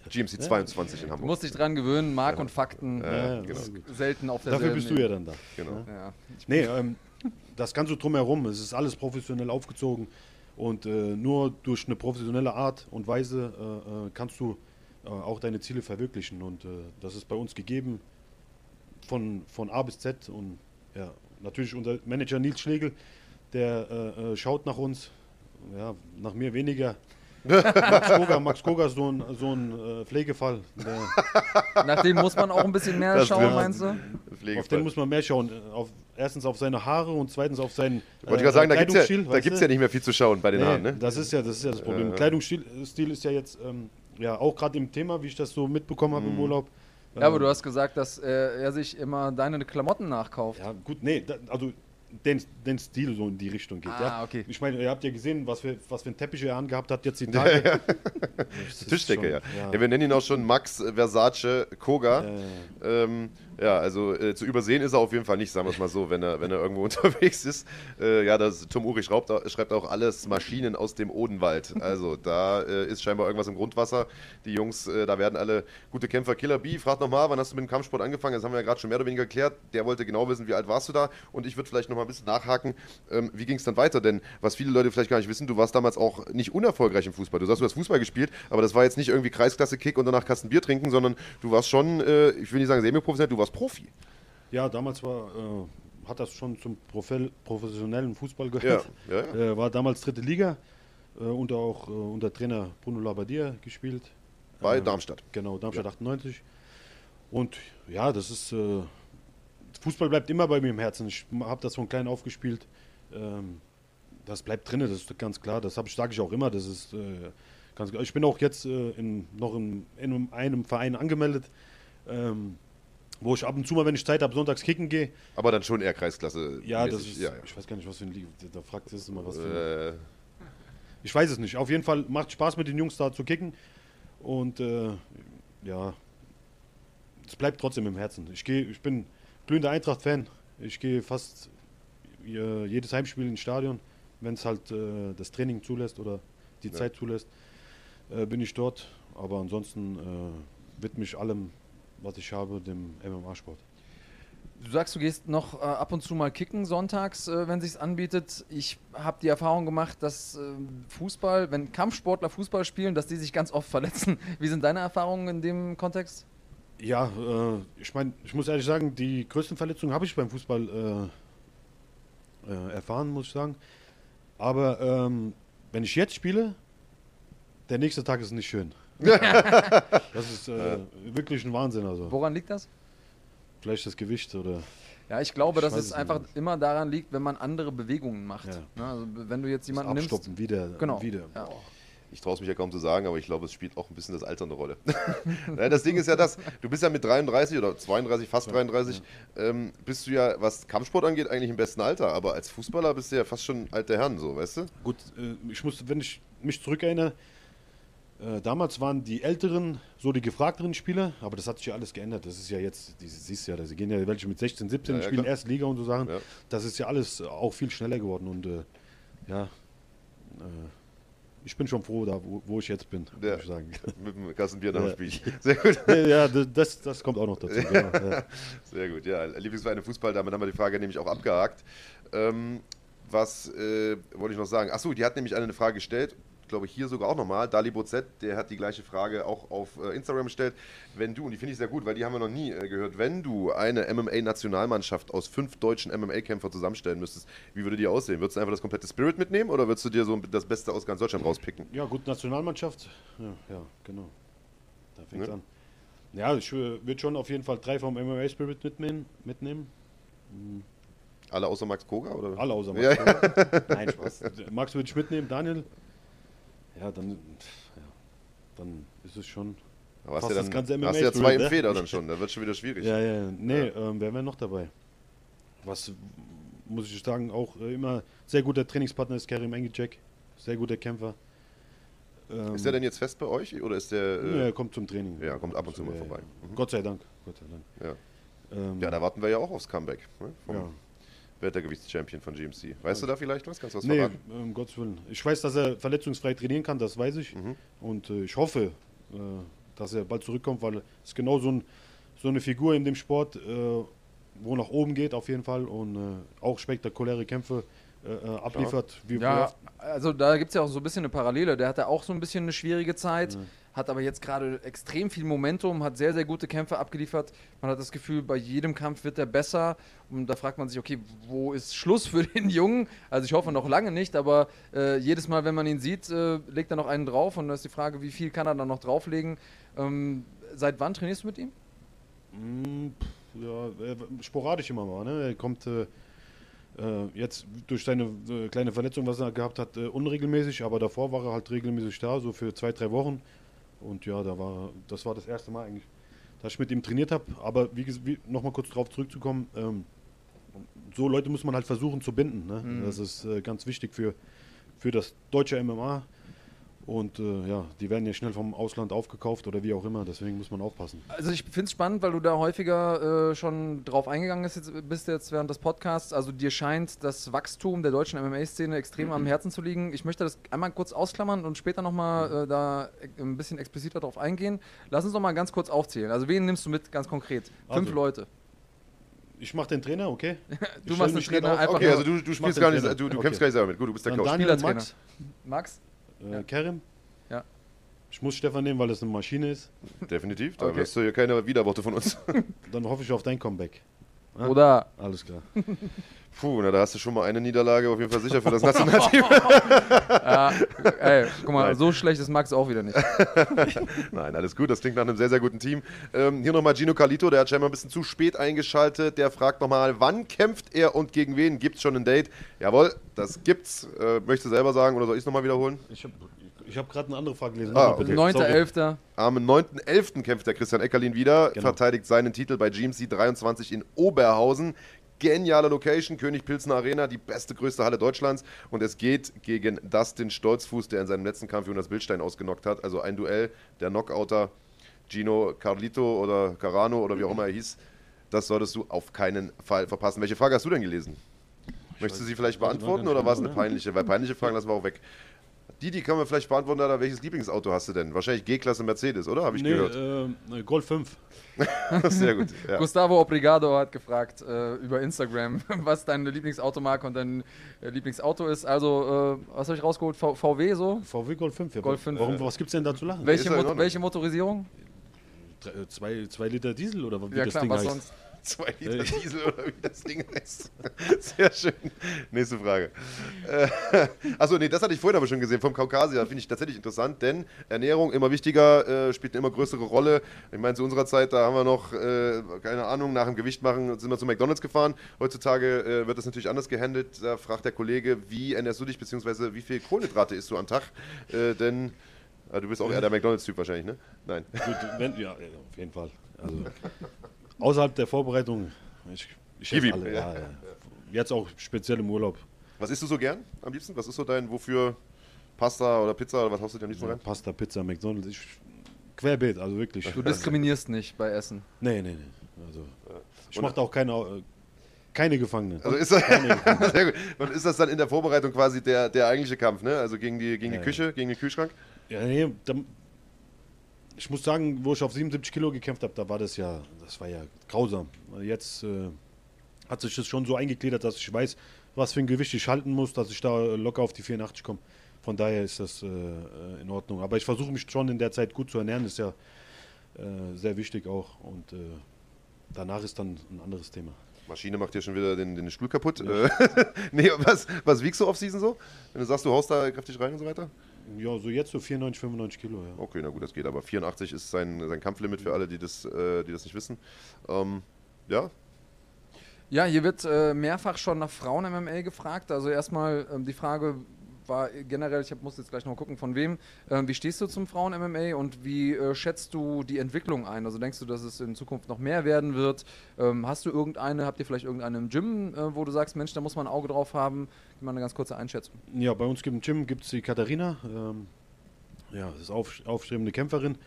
Speaker 1: GMC 22 in
Speaker 2: Du
Speaker 1: Hamburg.
Speaker 2: musst dich dran gewöhnen, Mark und Fakten
Speaker 1: Ja,
Speaker 3: Ja,
Speaker 1: genau.
Speaker 2: selten auf der
Speaker 3: Dafür bist du ja dann da.
Speaker 1: Genau.
Speaker 2: Ja.
Speaker 3: Nee, ähm, das Ganze drumherum, es ist alles professionell aufgezogen und äh, nur durch eine professionelle Art und Weise äh, äh, kannst du äh, auch deine Ziele verwirklichen und äh, das ist bei uns gegeben von, von A bis Z und ja, natürlich unser Manager Nils Schlegel, der äh, äh, schaut nach uns, ja, nach mir weniger. Max Koga, Max Koga ist so ein, so ein äh, Pflegefall. Der,
Speaker 2: Nach dem muss man auch ein bisschen mehr
Speaker 1: Das
Speaker 2: schauen, meinst du?
Speaker 3: Auf den muss man mehr schauen. Auf, erstens auf seine Haare und zweitens auf seinen
Speaker 1: Wollte ich gerade sagen, da gibt es ja,
Speaker 3: Kleidungsstil,
Speaker 1: da
Speaker 3: weißt
Speaker 1: gibt's
Speaker 3: du?
Speaker 1: ja nicht mehr viel zu schauen bei den
Speaker 3: Nee,
Speaker 1: Haaren, ne?
Speaker 3: Das ist ja das, ist ja das Problem.
Speaker 1: Ja.
Speaker 3: Kleidungsstil Stil ist ja jetzt ähm, ja auch gerade im Thema, wie ich das so mitbekommen habe
Speaker 1: Mhm.
Speaker 3: im Urlaub.
Speaker 2: Ja, aber
Speaker 3: Ähm,
Speaker 2: du hast gesagt, dass äh, er sich immer deine Klamotten nachkauft.
Speaker 3: Ja, gut, nee, da, also den, den Stil so in die Richtung geht.
Speaker 2: Ah,
Speaker 3: ja.
Speaker 2: okay.
Speaker 3: Ich meine, ihr habt ja gesehen, was für, was für ein Teppich er angehabt hat jetzt die Tage. Das ist
Speaker 1: Tischdecke,
Speaker 3: schon-
Speaker 1: ja.
Speaker 3: ja.
Speaker 1: ja. Wir nennen ihn auch schon Max äh, Versace Koga.
Speaker 3: Äh,
Speaker 1: Ähm, ja, also äh, zu übersehen ist er auf jeden Fall nicht, sagen wir es mal so, wenn er, wenn er irgendwo unterwegs ist. Äh, ja, das, Tom Uri schreibt, schreibt auch alles Maschinen aus dem Odenwald. Also da äh, ist scheinbar irgendwas im Grundwasser. Die Jungs, äh, da werden alle gute Kämpfer. Killer B, fragt nochmal, wann hast du mit dem Kampfsport angefangen? Das haben wir ja gerade schon mehr oder weniger geklärt. Der wollte genau wissen, wie alt warst du da? Und ich würde vielleicht nochmal ein bisschen nachhaken, ähm, wie ging es dann weiter? Denn was viele Leute vielleicht gar nicht wissen, du warst damals auch nicht unerfolgreich im Fußball. Du sagst, du hast Fußball gespielt, aber das war jetzt nicht irgendwie Kreisklasse-Kick und danach Kasten Bier trinken, sondern du warst schon, äh, ich will nicht sagen semi-professionell, du warst Profi.
Speaker 3: ja, damals war, äh, hat das schon zum Profel professionellen Fußball
Speaker 1: Ja,
Speaker 3: gehört.
Speaker 1: ja, ja.
Speaker 3: Äh, war damals dritte Liga, äh, unter auch äh, unter Trainer Bruno Labbadia gespielt.
Speaker 1: Bei
Speaker 3: Äh,
Speaker 1: Darmstadt.
Speaker 3: Genau, Darmstadt 98. Und ja, das ist. Äh, Fußball bleibt immer bei mir im Herzen. Ich habe das von klein auf gespielt. Ähm, das bleibt drin, das ist ganz klar. Das sage ich auch immer. Das ist äh, ganz klar. Ich bin auch jetzt in, noch in, in einem Verein angemeldet, ähm, wo ich ab und zu mal, wenn ich Zeit habe, sonntags kicken gehe.
Speaker 1: Aber dann schon eher Kreisklasse.
Speaker 3: Ja, das ist.
Speaker 1: Ja,
Speaker 3: Ich weiß gar nicht, was für ein Liga. Da fragt es immer was für ein
Speaker 1: ja. Äh,
Speaker 3: Ich weiß es nicht. Auf jeden Fall macht Spaß mit den Jungs da zu kicken. Und äh, ja, es bleibt trotzdem im Herzen. Ich, gehe, ich bin glühender Eintracht-Fan. Ich gehe fast äh, jedes Heimspiel ins Stadion, wenn es halt äh, das Training zulässt oder die
Speaker 1: Ja.
Speaker 3: Zeit zulässt, äh, bin ich dort. Aber ansonsten äh, widme ich allem, was ich habe, dem MMA-Sport.
Speaker 2: Du sagst, du gehst noch äh, ab und zu mal kicken sonntags, äh, wenn sich's anbietet. Ich habe die Erfahrung gemacht, dass äh, Fußball, wenn Kampfsportler Fußball spielen, dass die sich ganz oft verletzen. Wie sind deine Erfahrungen in dem Kontext?
Speaker 3: Ja, äh, ich meine, ich muss ehrlich sagen, die größten Verletzungen habe ich beim Fußball äh, äh, erfahren, muss ich sagen. Aber ähm, wenn ich jetzt spiele, der nächste Tag ist nicht schön. das ist äh, wirklich ein Wahnsinn. Also
Speaker 2: Woran liegt das?
Speaker 3: vielleicht das Gewicht oder
Speaker 2: Ja, ich glaube,
Speaker 3: Ich
Speaker 2: dass es einfach
Speaker 3: nicht.
Speaker 2: immer daran liegt, wenn man andere Bewegungen macht.
Speaker 3: Ja.
Speaker 2: Ne, also wenn du jetzt
Speaker 3: das
Speaker 2: jemanden nimmst.
Speaker 3: Abstoppen wieder,
Speaker 2: Genau.
Speaker 3: wieder.
Speaker 2: Ja.
Speaker 1: Ich traue es mich ja kaum zu sagen, aber ich glaube, es spielt auch ein bisschen das Alter eine Rolle. Nein, das Ding ist ja das, du bist ja mit 33 oder 32, fast 33, ähm, bist du ja, was Kampfsport angeht, eigentlich im besten Alter. Aber als Fußballer bist du ja fast schon alter Herrn, so, weißt du?
Speaker 3: Gut, äh, ich muss, wenn ich mich zurückerinnere, Äh, damals waren die älteren so die gefragteren Spieler, aber das hat sich ja alles geändert. Das ist ja jetzt, die siehst ja, da gehen ja welche mit 16, 17
Speaker 1: Ja, ja,
Speaker 3: spielen erste Liga und so Sachen.
Speaker 1: Ja.
Speaker 3: Das ist ja alles auch viel schneller geworden und äh, ja, äh, ich bin schon froh, da wo, wo ich jetzt bin,
Speaker 1: Ja.
Speaker 3: muss ich sagen.
Speaker 1: Mit dem Kasten Bier nach dem. Spiel. Sehr gut.
Speaker 3: ja, das, das kommt auch noch dazu. Genau, ja.
Speaker 1: Sehr gut, ja. Lieblingsverein im Fußball, damit haben wir die Frage nämlich auch abgehakt. Ähm, was äh, wollte ich noch sagen? Achso, die hat nämlich eine Frage gestellt, glaube ich, hier sogar auch nochmal. Dalibo Z, der hat die gleiche Frage auch auf äh, Instagram gestellt. Wenn du, und die finde ich sehr gut, weil die haben wir noch nie äh, gehört, wenn du eine MMA-Nationalmannschaft aus fünf deutschen MMA-Kämpfern zusammenstellen müsstest, wie würde die aussehen? Würdest du einfach das komplette Spirit mitnehmen oder würdest du dir so das Beste aus ganz Deutschland rauspicken?
Speaker 3: ja, gut, Nationalmannschaft. Ja, ja genau. Da fängt
Speaker 1: Ja.
Speaker 3: an. Ja, ich würde schon auf jeden Fall drei vom MMA Spirit mitnehmen. mitnehmen.
Speaker 1: Alle außer Max Koga? Oder?
Speaker 3: Alle außer Max.
Speaker 1: Ja,
Speaker 3: Koga. Nein, Spaß. Max würde ich mitnehmen, Daniel. Ja, dann, ja, dann ist es schon.
Speaker 1: Aber hast ja dann hast du ja zwei im
Speaker 3: ne?
Speaker 1: Feder dann schon, da wird schon wieder schwierig.
Speaker 3: Ja, ja, nee, Ähm, wer wäre noch dabei? Was muss ich sagen, auch äh, immer sehr guter Trainingspartner ist Karim Engicek. Sehr guter Kämpfer. Ähm,
Speaker 1: Ist der denn jetzt fest bei euch oder ist der.
Speaker 3: ja,
Speaker 1: Äh,
Speaker 3: er kommt zum Training.
Speaker 1: ja, kommt ab und zu mal
Speaker 3: Ja,
Speaker 1: vorbei.
Speaker 3: ja. Gott sei Dank. Gott sei Dank.
Speaker 1: ja.
Speaker 3: Ähm,
Speaker 1: ja, da warten wir ja auch aufs Comeback ne? vom
Speaker 3: ja.
Speaker 1: Weltergewichtschampion von GMC. Weißt du da vielleicht was? Kannst du was
Speaker 3: Nee,
Speaker 1: verraten?
Speaker 3: um Gottes Willen. Ich weiß, dass er verletzungsfrei trainieren kann, das weiß ich.
Speaker 1: Mhm.
Speaker 3: Und äh, ich hoffe, äh, dass er bald zurückkommt, weil es ist genau so, ein, so eine Figur in dem Sport, äh, wo nach oben geht auf jeden Fall und äh, auch spektakuläre Kämpfe äh, äh, abliefert. Wie
Speaker 2: Ja, also da gibt es ja auch so ein bisschen eine Parallele. Der hatte auch so ein bisschen eine schwierige Zeit,
Speaker 3: Mhm.
Speaker 2: Hat aber jetzt gerade extrem viel Momentum, hat sehr, sehr gute Kämpfe abgeliefert. Man hat das Gefühl, bei jedem Kampf wird er besser. Und da fragt man sich, okay, wo ist Schluss für den Jungen? Also ich hoffe noch lange nicht, aber äh, jedes Mal, wenn man ihn sieht, äh, legt er noch einen drauf. Und da ist die Frage, wie viel kann er dann noch drauflegen? Ähm, seit wann trainierst du mit ihm?
Speaker 3: Pff, ja, äh, sporadisch immer mal. Ne? Er kommt äh, äh, jetzt durch seine äh, kleine Verletzung, was er gehabt hat, äh, unregelmäßig, aber davor war er halt regelmäßig da, so für zwei, drei Wochen. Und ja, da war, das war das erste Mal eigentlich, dass ich mit ihm trainiert habe. Aber wie, wie nochmal kurz drauf zurückzukommen, ähm, so Leute muss man halt versuchen zu binden. Ne?
Speaker 2: Mhm.
Speaker 3: Das ist äh, ganz wichtig für, für das deutsche MMA. Und äh, ja, die werden ja schnell vom Ausland aufgekauft oder wie auch immer, deswegen muss man aufpassen.
Speaker 2: Also ich finde es spannend, weil du da häufiger äh, schon drauf eingegangen bist jetzt, bist jetzt während des Podcasts. Also dir scheint das Wachstum der deutschen MMA-Szene extrem am Herzen zu liegen. Ich möchte das einmal kurz ausklammern und später nochmal äh, da ein bisschen expliziter drauf eingehen. Lass uns noch mal ganz kurz aufzählen. Also wen nimmst du mit, ganz konkret? Fünf
Speaker 3: Also,
Speaker 2: Leute.
Speaker 3: Ich mache den Trainer, okay?
Speaker 2: Du machst den Trainer
Speaker 3: auf.
Speaker 2: einfach
Speaker 1: Okay, also du, du
Speaker 3: mach
Speaker 1: spielst gar nicht, du, du
Speaker 3: Okay.
Speaker 1: kämpfst gar nicht selber mit. Gut, du bist der
Speaker 3: Dann
Speaker 1: Coach.
Speaker 3: Daniel. Max,
Speaker 2: Max?
Speaker 3: Äh,
Speaker 1: Ja.
Speaker 3: Kerim.
Speaker 2: Ja.
Speaker 3: Ich muss Stefan nehmen, weil das eine Maschine ist.
Speaker 1: Definitiv, da
Speaker 2: Okay.
Speaker 1: wirst du hier keine Widerworte von uns.
Speaker 3: Dann hoffe ich auf dein Comeback. Ja?
Speaker 2: Oder
Speaker 3: Alles klar.
Speaker 1: Puh, na, da hast du schon mal eine Niederlage auf jeden Fall sicher für das Nationalteam.
Speaker 2: Ja, ey, guck mal, so schlecht ist Max auch wieder nicht.
Speaker 1: Nein, alles gut, das klingt nach einem sehr, sehr guten Team. Ähm, hier nochmal Gino Carlito, der hat scheinbar ein bisschen zu spät eingeschaltet. Der fragt nochmal, wann kämpft er und gegen wen? Gibt's schon ein Date? Jawohl, das gibt's. Äh, möchtest du selber sagen oder soll ich es nochmal wiederholen?
Speaker 3: Ich habe ich hab gerade eine andere Frage gelesen.
Speaker 1: Ah,
Speaker 3: bitte.
Speaker 2: 9.11.
Speaker 1: Am 9.11. kämpft der Christian Eckerlin wieder,
Speaker 3: Genau.
Speaker 1: verteidigt seinen Titel bei GMC 23 in Oberhausen. Geniale Location, König Pilsner Arena, die beste, größte Halle Deutschlands. Und es geht gegen Dustin Stolzfuß, der in seinem letzten Kampf Jonas Bildstein ausgenockt hat. Also ein Duell, der Knockouter Gino Carlito oder Carano oder wie auch immer er hieß. Das solltest du auf keinen Fall verpassen. Welche Frage hast du denn gelesen? Möchtest du sie vielleicht beantworten oder war es eine
Speaker 3: ne?
Speaker 1: peinliche? Weil peinliche Fragen lassen wir auch weg. Die, die können wir vielleicht beantworten, Alter. Welches Lieblingsauto hast du denn? Wahrscheinlich G-Klasse Mercedes, oder? Habe ich
Speaker 3: nee,
Speaker 1: gehört.
Speaker 3: äh, Golf 5.
Speaker 1: Sehr gut. Ja.
Speaker 2: Gustavo Obrigado hat gefragt äh, über Instagram, was deine Lieblingsautomarke und dein äh, Lieblingsauto ist. Also, äh, was habe ich rausgeholt? V VW so?
Speaker 3: VW Golf 5. Ja,
Speaker 2: Golf 5.
Speaker 3: Warum, was gibt es denn da zu lachen?
Speaker 2: Welche, Mot welche Motorisierung?
Speaker 3: Drei- äh, Zwei, zwei Liter Diesel oder wie
Speaker 2: Ja
Speaker 3: das
Speaker 2: klar,
Speaker 3: Ding
Speaker 2: was
Speaker 3: heißt?
Speaker 2: sonst?
Speaker 1: Zwei Liter
Speaker 3: Äh.
Speaker 1: Diesel oder wie das Ding heißt. Sehr schön. Nächste Frage. Äh, Achso, nee, das hatte ich vorhin aber schon gesehen vom Kaukasier. Finde ich tatsächlich interessant, denn Ernährung immer wichtiger, äh, spielt eine immer größere Rolle. Ich meine, zu unserer Zeit, da haben wir noch, äh, keine Ahnung, nach dem Gewicht machen, sind wir zu McDonalds gefahren. Heutzutage äh, wird das natürlich anders gehandelt. Da fragt der Kollege, wie ernährst du dich, beziehungsweise wie viel Kohlenhydrate isst du am Tag? Äh, denn äh, du bist auch eher der McDonalds-Typ wahrscheinlich, ne? Nein.
Speaker 3: Gut, wenn, ja, ja, auf jeden Fall. Also, außerhalb der Vorbereitung, ich, ich
Speaker 1: Gib ihm,
Speaker 3: alle.
Speaker 1: ja.
Speaker 3: Ja, ja. Jetzt auch speziell im Urlaub.
Speaker 1: Was isst du so gern am liebsten? Was ist so dein, wofür Pasta oder Pizza oder was haust du dir am liebsten
Speaker 3: Ja,
Speaker 1: rein?
Speaker 3: Pasta, Pizza, McDonalds, ich, querbeet, also wirklich.
Speaker 2: Du diskriminierst nicht bei Essen.
Speaker 3: Nee, nee, nee. Also, ich mache da auch keine, äh, keine Gefangenen.
Speaker 1: Also ist das, sehr gut. Und ist das dann in der Vorbereitung quasi der, der eigentliche Kampf, ne? Also gegen die, gegen die
Speaker 3: Ja,
Speaker 1: Küche, gegen den Kühlschrank?
Speaker 3: Ja, nee, da, ich muss sagen, wo ich auf 77 Kilo gekämpft habe, da war das ja, das war ja grausam. Jetzt äh, hat sich das schon so eingegliedert, dass ich weiß, was für ein Gewicht ich halten muss, dass ich da locker auf die 84 komme. Von daher ist das äh, äh, in Ordnung. Aber ich versuche mich schon in der Zeit gut zu ernähren, ist ja äh, sehr wichtig auch. Und äh, danach ist dann ein anderes Thema.
Speaker 1: Maschine macht dir schon wieder den, den Stuhl kaputt. Äh, nee, was, was wiegst du off-Season so? Wenn du sagst, du haust da kräftig rein und so weiter?
Speaker 3: Ja, so jetzt so 94, 95 Kilo, ja.
Speaker 1: Okay, na gut, das geht. Aber 84 ist sein, sein Kampflimit für alle, die das, äh, die das nicht wissen. Ähm, ja,
Speaker 2: Ja, hier wird äh, mehrfach schon nach Frauen-MMA gefragt. Also erstmal ähm, die Frage war generell, ich hab, muss jetzt gleich noch gucken, von wem. Ähm, wie stehst du zum Frauen-MMA und wie äh, schätzt du die Entwicklung ein? Also denkst du, dass es in Zukunft noch mehr werden wird? Ähm, hast du irgendeine, habt ihr vielleicht irgendeine im Gym, äh, wo du sagst, Mensch, da muss man ein Auge drauf haben? Gib mal eine ganz kurze Einschätzung.
Speaker 3: Ja, bei uns im Gym gibt es die Katharina. Ähm, ja, das ist auf, aufstrebende Kämpferin.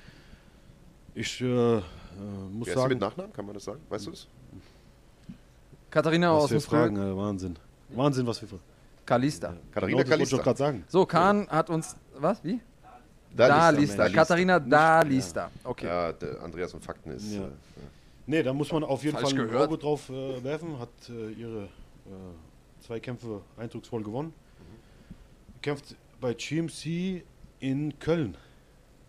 Speaker 3: Ich äh, äh, muss
Speaker 1: wer
Speaker 3: sagen,
Speaker 1: mit Nachnamen? Kann man das sagen? Weißt du das?
Speaker 2: Katharina
Speaker 3: was
Speaker 2: aus
Speaker 3: wir
Speaker 2: dem
Speaker 3: fragen, äh, Wahnsinn. Wahnsinn, was wir fragen.
Speaker 2: Kalista.
Speaker 1: Katharina
Speaker 3: Genau,
Speaker 1: Kalista.
Speaker 3: doch gerade sagen.
Speaker 2: So, Kahn hat uns, was, wie?
Speaker 1: Da
Speaker 2: Lista. Katharina Da Lista. Okay.
Speaker 1: Ja, der Andreas und Fakten ist.
Speaker 3: Ja.
Speaker 1: Äh,
Speaker 3: Nee, da muss man auf jeden Fall ein. Auge drauf äh, werfen. Hat äh, ihre äh, zwei Kämpfe eindrucksvoll gewonnen. Kämpft bei GMC in Köln,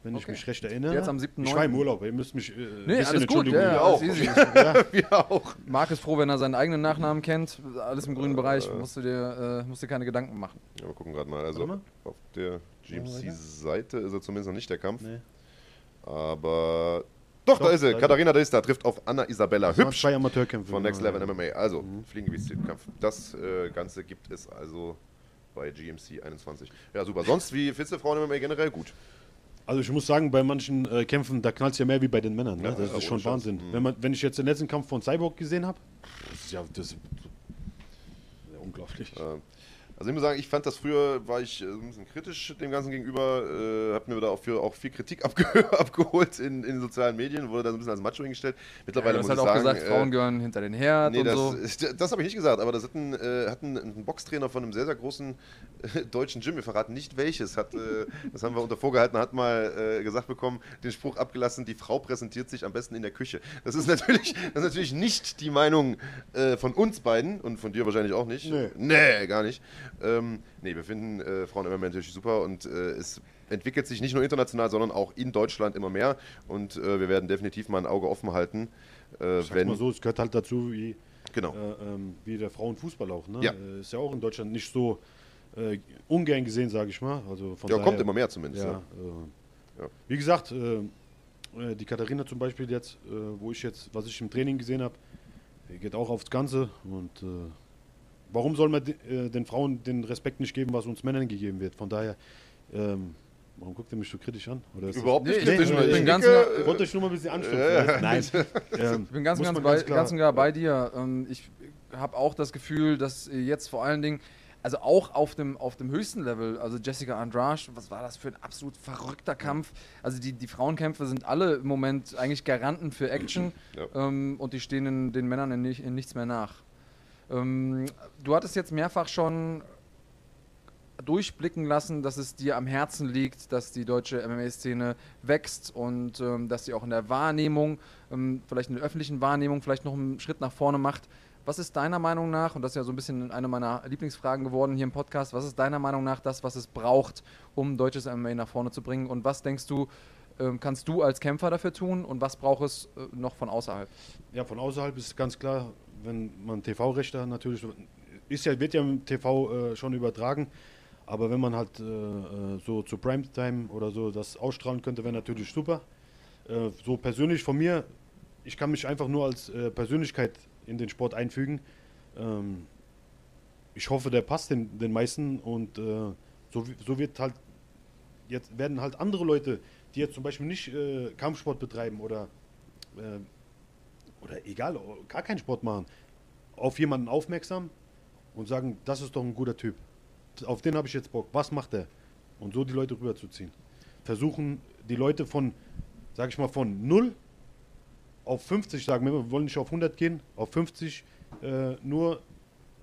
Speaker 3: wenn ich
Speaker 2: Okay.
Speaker 3: mich recht erinnere.
Speaker 2: Jetzt am 7.9..
Speaker 3: Ich war im Urlaub, ihr müsst mich. Äh,
Speaker 2: Nee, alles gut.
Speaker 3: Entschuldigung.
Speaker 2: Ja, ja,
Speaker 1: auch.
Speaker 2: alles easy.
Speaker 3: Ja,
Speaker 1: ja, auch.
Speaker 2: Marc ist froh, wenn er seinen eigenen Nachnamen kennt. Alles im grünen Bereich. Musst du dir, äh, musst dir keine Gedanken machen.
Speaker 1: Ja, wir gucken gerade mal. Also
Speaker 3: mal.
Speaker 1: auf der GMC-Seite ist er zumindest noch nicht der Kampf.
Speaker 3: Nee.
Speaker 1: Aber. Doch,
Speaker 3: Doch,
Speaker 1: da ist sie.
Speaker 3: da ist
Speaker 1: Katharina Dista trifft auf Anna Isabella Hübsch
Speaker 3: zwei Amateurkämpfe.
Speaker 1: von Next Level
Speaker 3: Ja.
Speaker 1: MMA. Also, Fliegengewichtskampf. Das äh, Ganze gibt es also bei GMC 21. Ja, super. Sonst, wie findest du Frauen MMA generell gut?
Speaker 3: Also ich muss sagen, bei manchen äh, Kämpfen, da knallt es ja mehr wie bei den Männern. Ne?
Speaker 1: Ja,
Speaker 3: das
Speaker 1: ja,
Speaker 3: ist
Speaker 1: ohne
Speaker 3: schon
Speaker 1: Scheiß.
Speaker 3: Wahnsinn.
Speaker 1: Mhm.
Speaker 3: Wenn, man, wenn ich jetzt den letzten Kampf von Cyborg gesehen habe, das ist ja, das ist ja unglaublich.
Speaker 1: Äh, Also ich muss sagen, ich fand das früher, war ich äh, ein bisschen kritisch dem Ganzen gegenüber, äh, hab mir da auch, für, auch viel Kritik abge abgeholt in, in den sozialen Medien, wurde da so ein bisschen als Macho hingestellt. Mittlerweile
Speaker 2: du hast
Speaker 1: muss
Speaker 2: halt
Speaker 1: ich
Speaker 2: auch
Speaker 1: sagen,
Speaker 2: gesagt,
Speaker 1: äh,
Speaker 2: Frauen gehören hinter den Herd
Speaker 1: Nee,
Speaker 2: und
Speaker 1: das,
Speaker 2: so.
Speaker 1: das habe ich nicht gesagt, aber das hat ein, äh, hat ein, ein Boxtrainer von einem sehr, sehr großen äh, deutschen Gym, wir verraten nicht welches, hat, äh, das haben wir unter vorgehalten, hat mal äh, gesagt bekommen, den Spruch abgelassen, die Frau präsentiert sich am besten in der Küche. Das ist natürlich, das ist natürlich nicht die Meinung äh, von uns beiden und von dir wahrscheinlich auch nicht.
Speaker 3: Nee.
Speaker 1: Nee, gar nicht. Ähm, nee, wir finden äh, Frauen immer natürlich super und äh, es entwickelt sich nicht nur international, sondern auch in Deutschland immer mehr und äh, wir werden definitiv mal ein Auge offen halten. Äh,
Speaker 3: Ich
Speaker 1: wenn,
Speaker 3: mal so, es gehört halt dazu wie,
Speaker 1: genau.
Speaker 3: äh, ähm, wie der Frauenfußball auch. Ne?
Speaker 1: Ja.
Speaker 3: Äh, ist ja auch in Deutschland nicht so äh, ungern gesehen, sage ich mal. Also von
Speaker 1: ja,
Speaker 3: daher,
Speaker 1: kommt immer mehr zumindest.
Speaker 3: Ja,
Speaker 1: Ja.
Speaker 3: Wie gesagt, die Katharina zum Beispiel jetzt, wo ich jetzt, was ich im Training gesehen habe, geht auch aufs Ganze. Und warum soll man äh, den Frauen den Respekt nicht geben, was uns Männern gegeben wird? Von daher, ähm, warum guckt ihr mich so kritisch an?
Speaker 1: Überhaupt nicht
Speaker 2: Nee,
Speaker 1: kritisch.
Speaker 3: ich
Speaker 1: weil
Speaker 3: bin
Speaker 1: ich
Speaker 2: ganz nah-
Speaker 3: Ich wollte euch nur mal ein bisschen.
Speaker 1: Ja, ja.
Speaker 3: Nein. Ähm,
Speaker 2: Ich bin ganz, ganz, bei,
Speaker 3: ganz klar-
Speaker 2: ganz und gar bei dir. Ähm, Ich habe auch das Gefühl, dass jetzt vor allen Dingen, also auch auf dem, auf dem höchsten Level, also Jessica Andrade, was war das für ein absolut verrückter Kampf? Also die, die Frauenkämpfe sind alle im Moment eigentlich Garanten für Action
Speaker 1: Ja.
Speaker 2: ähm, und die stehen in, den Männern in, nicht, in nichts mehr nach. Ähm, du hattest jetzt mehrfach schon durchblicken lassen, dass es dir am Herzen liegt, dass die deutsche MMA-Szene wächst und ähm, dass sie auch in der Wahrnehmung, ähm, vielleicht in der öffentlichen Wahrnehmung, vielleicht noch einen Schritt nach vorne macht. Was ist deiner Meinung nach, und das ist ja so ein bisschen eine meiner Lieblingsfragen geworden hier im Podcast, was ist deiner Meinung nach das, was es braucht, um deutsches MMA nach vorne zu bringen? Und was denkst du, ähm, kannst du als Kämpfer dafür tun und was braucht es äh, noch von außerhalb?
Speaker 3: Ja, von außerhalb ist ganz klar, wenn man TV-Rechte hat, natürlich, ist ja, wird ja im TV äh, schon übertragen, aber wenn man halt äh, äh, so zu Primetime oder so das ausstrahlen könnte, wäre natürlich super. Äh, so persönlich von mir, ich kann mich einfach nur als äh, Persönlichkeit in den Sport einfügen. Ähm, ich hoffe, der passt den, den meisten und äh, so, so wird halt, jetzt werden halt andere Leute, die jetzt zum Beispiel nicht Kampfsport betreiben oder oder egal, gar keinen Sport machen, auf jemanden aufmerksam und sagen, das ist doch ein guter Typ. Auf den habe ich jetzt Bock. Was macht er? und so die Leute rüberzuziehen. Versuchen die Leute von, sag ich mal, von 0 auf 50 sagen, wir wollen nicht auf 100 gehen, auf 50 äh, nur,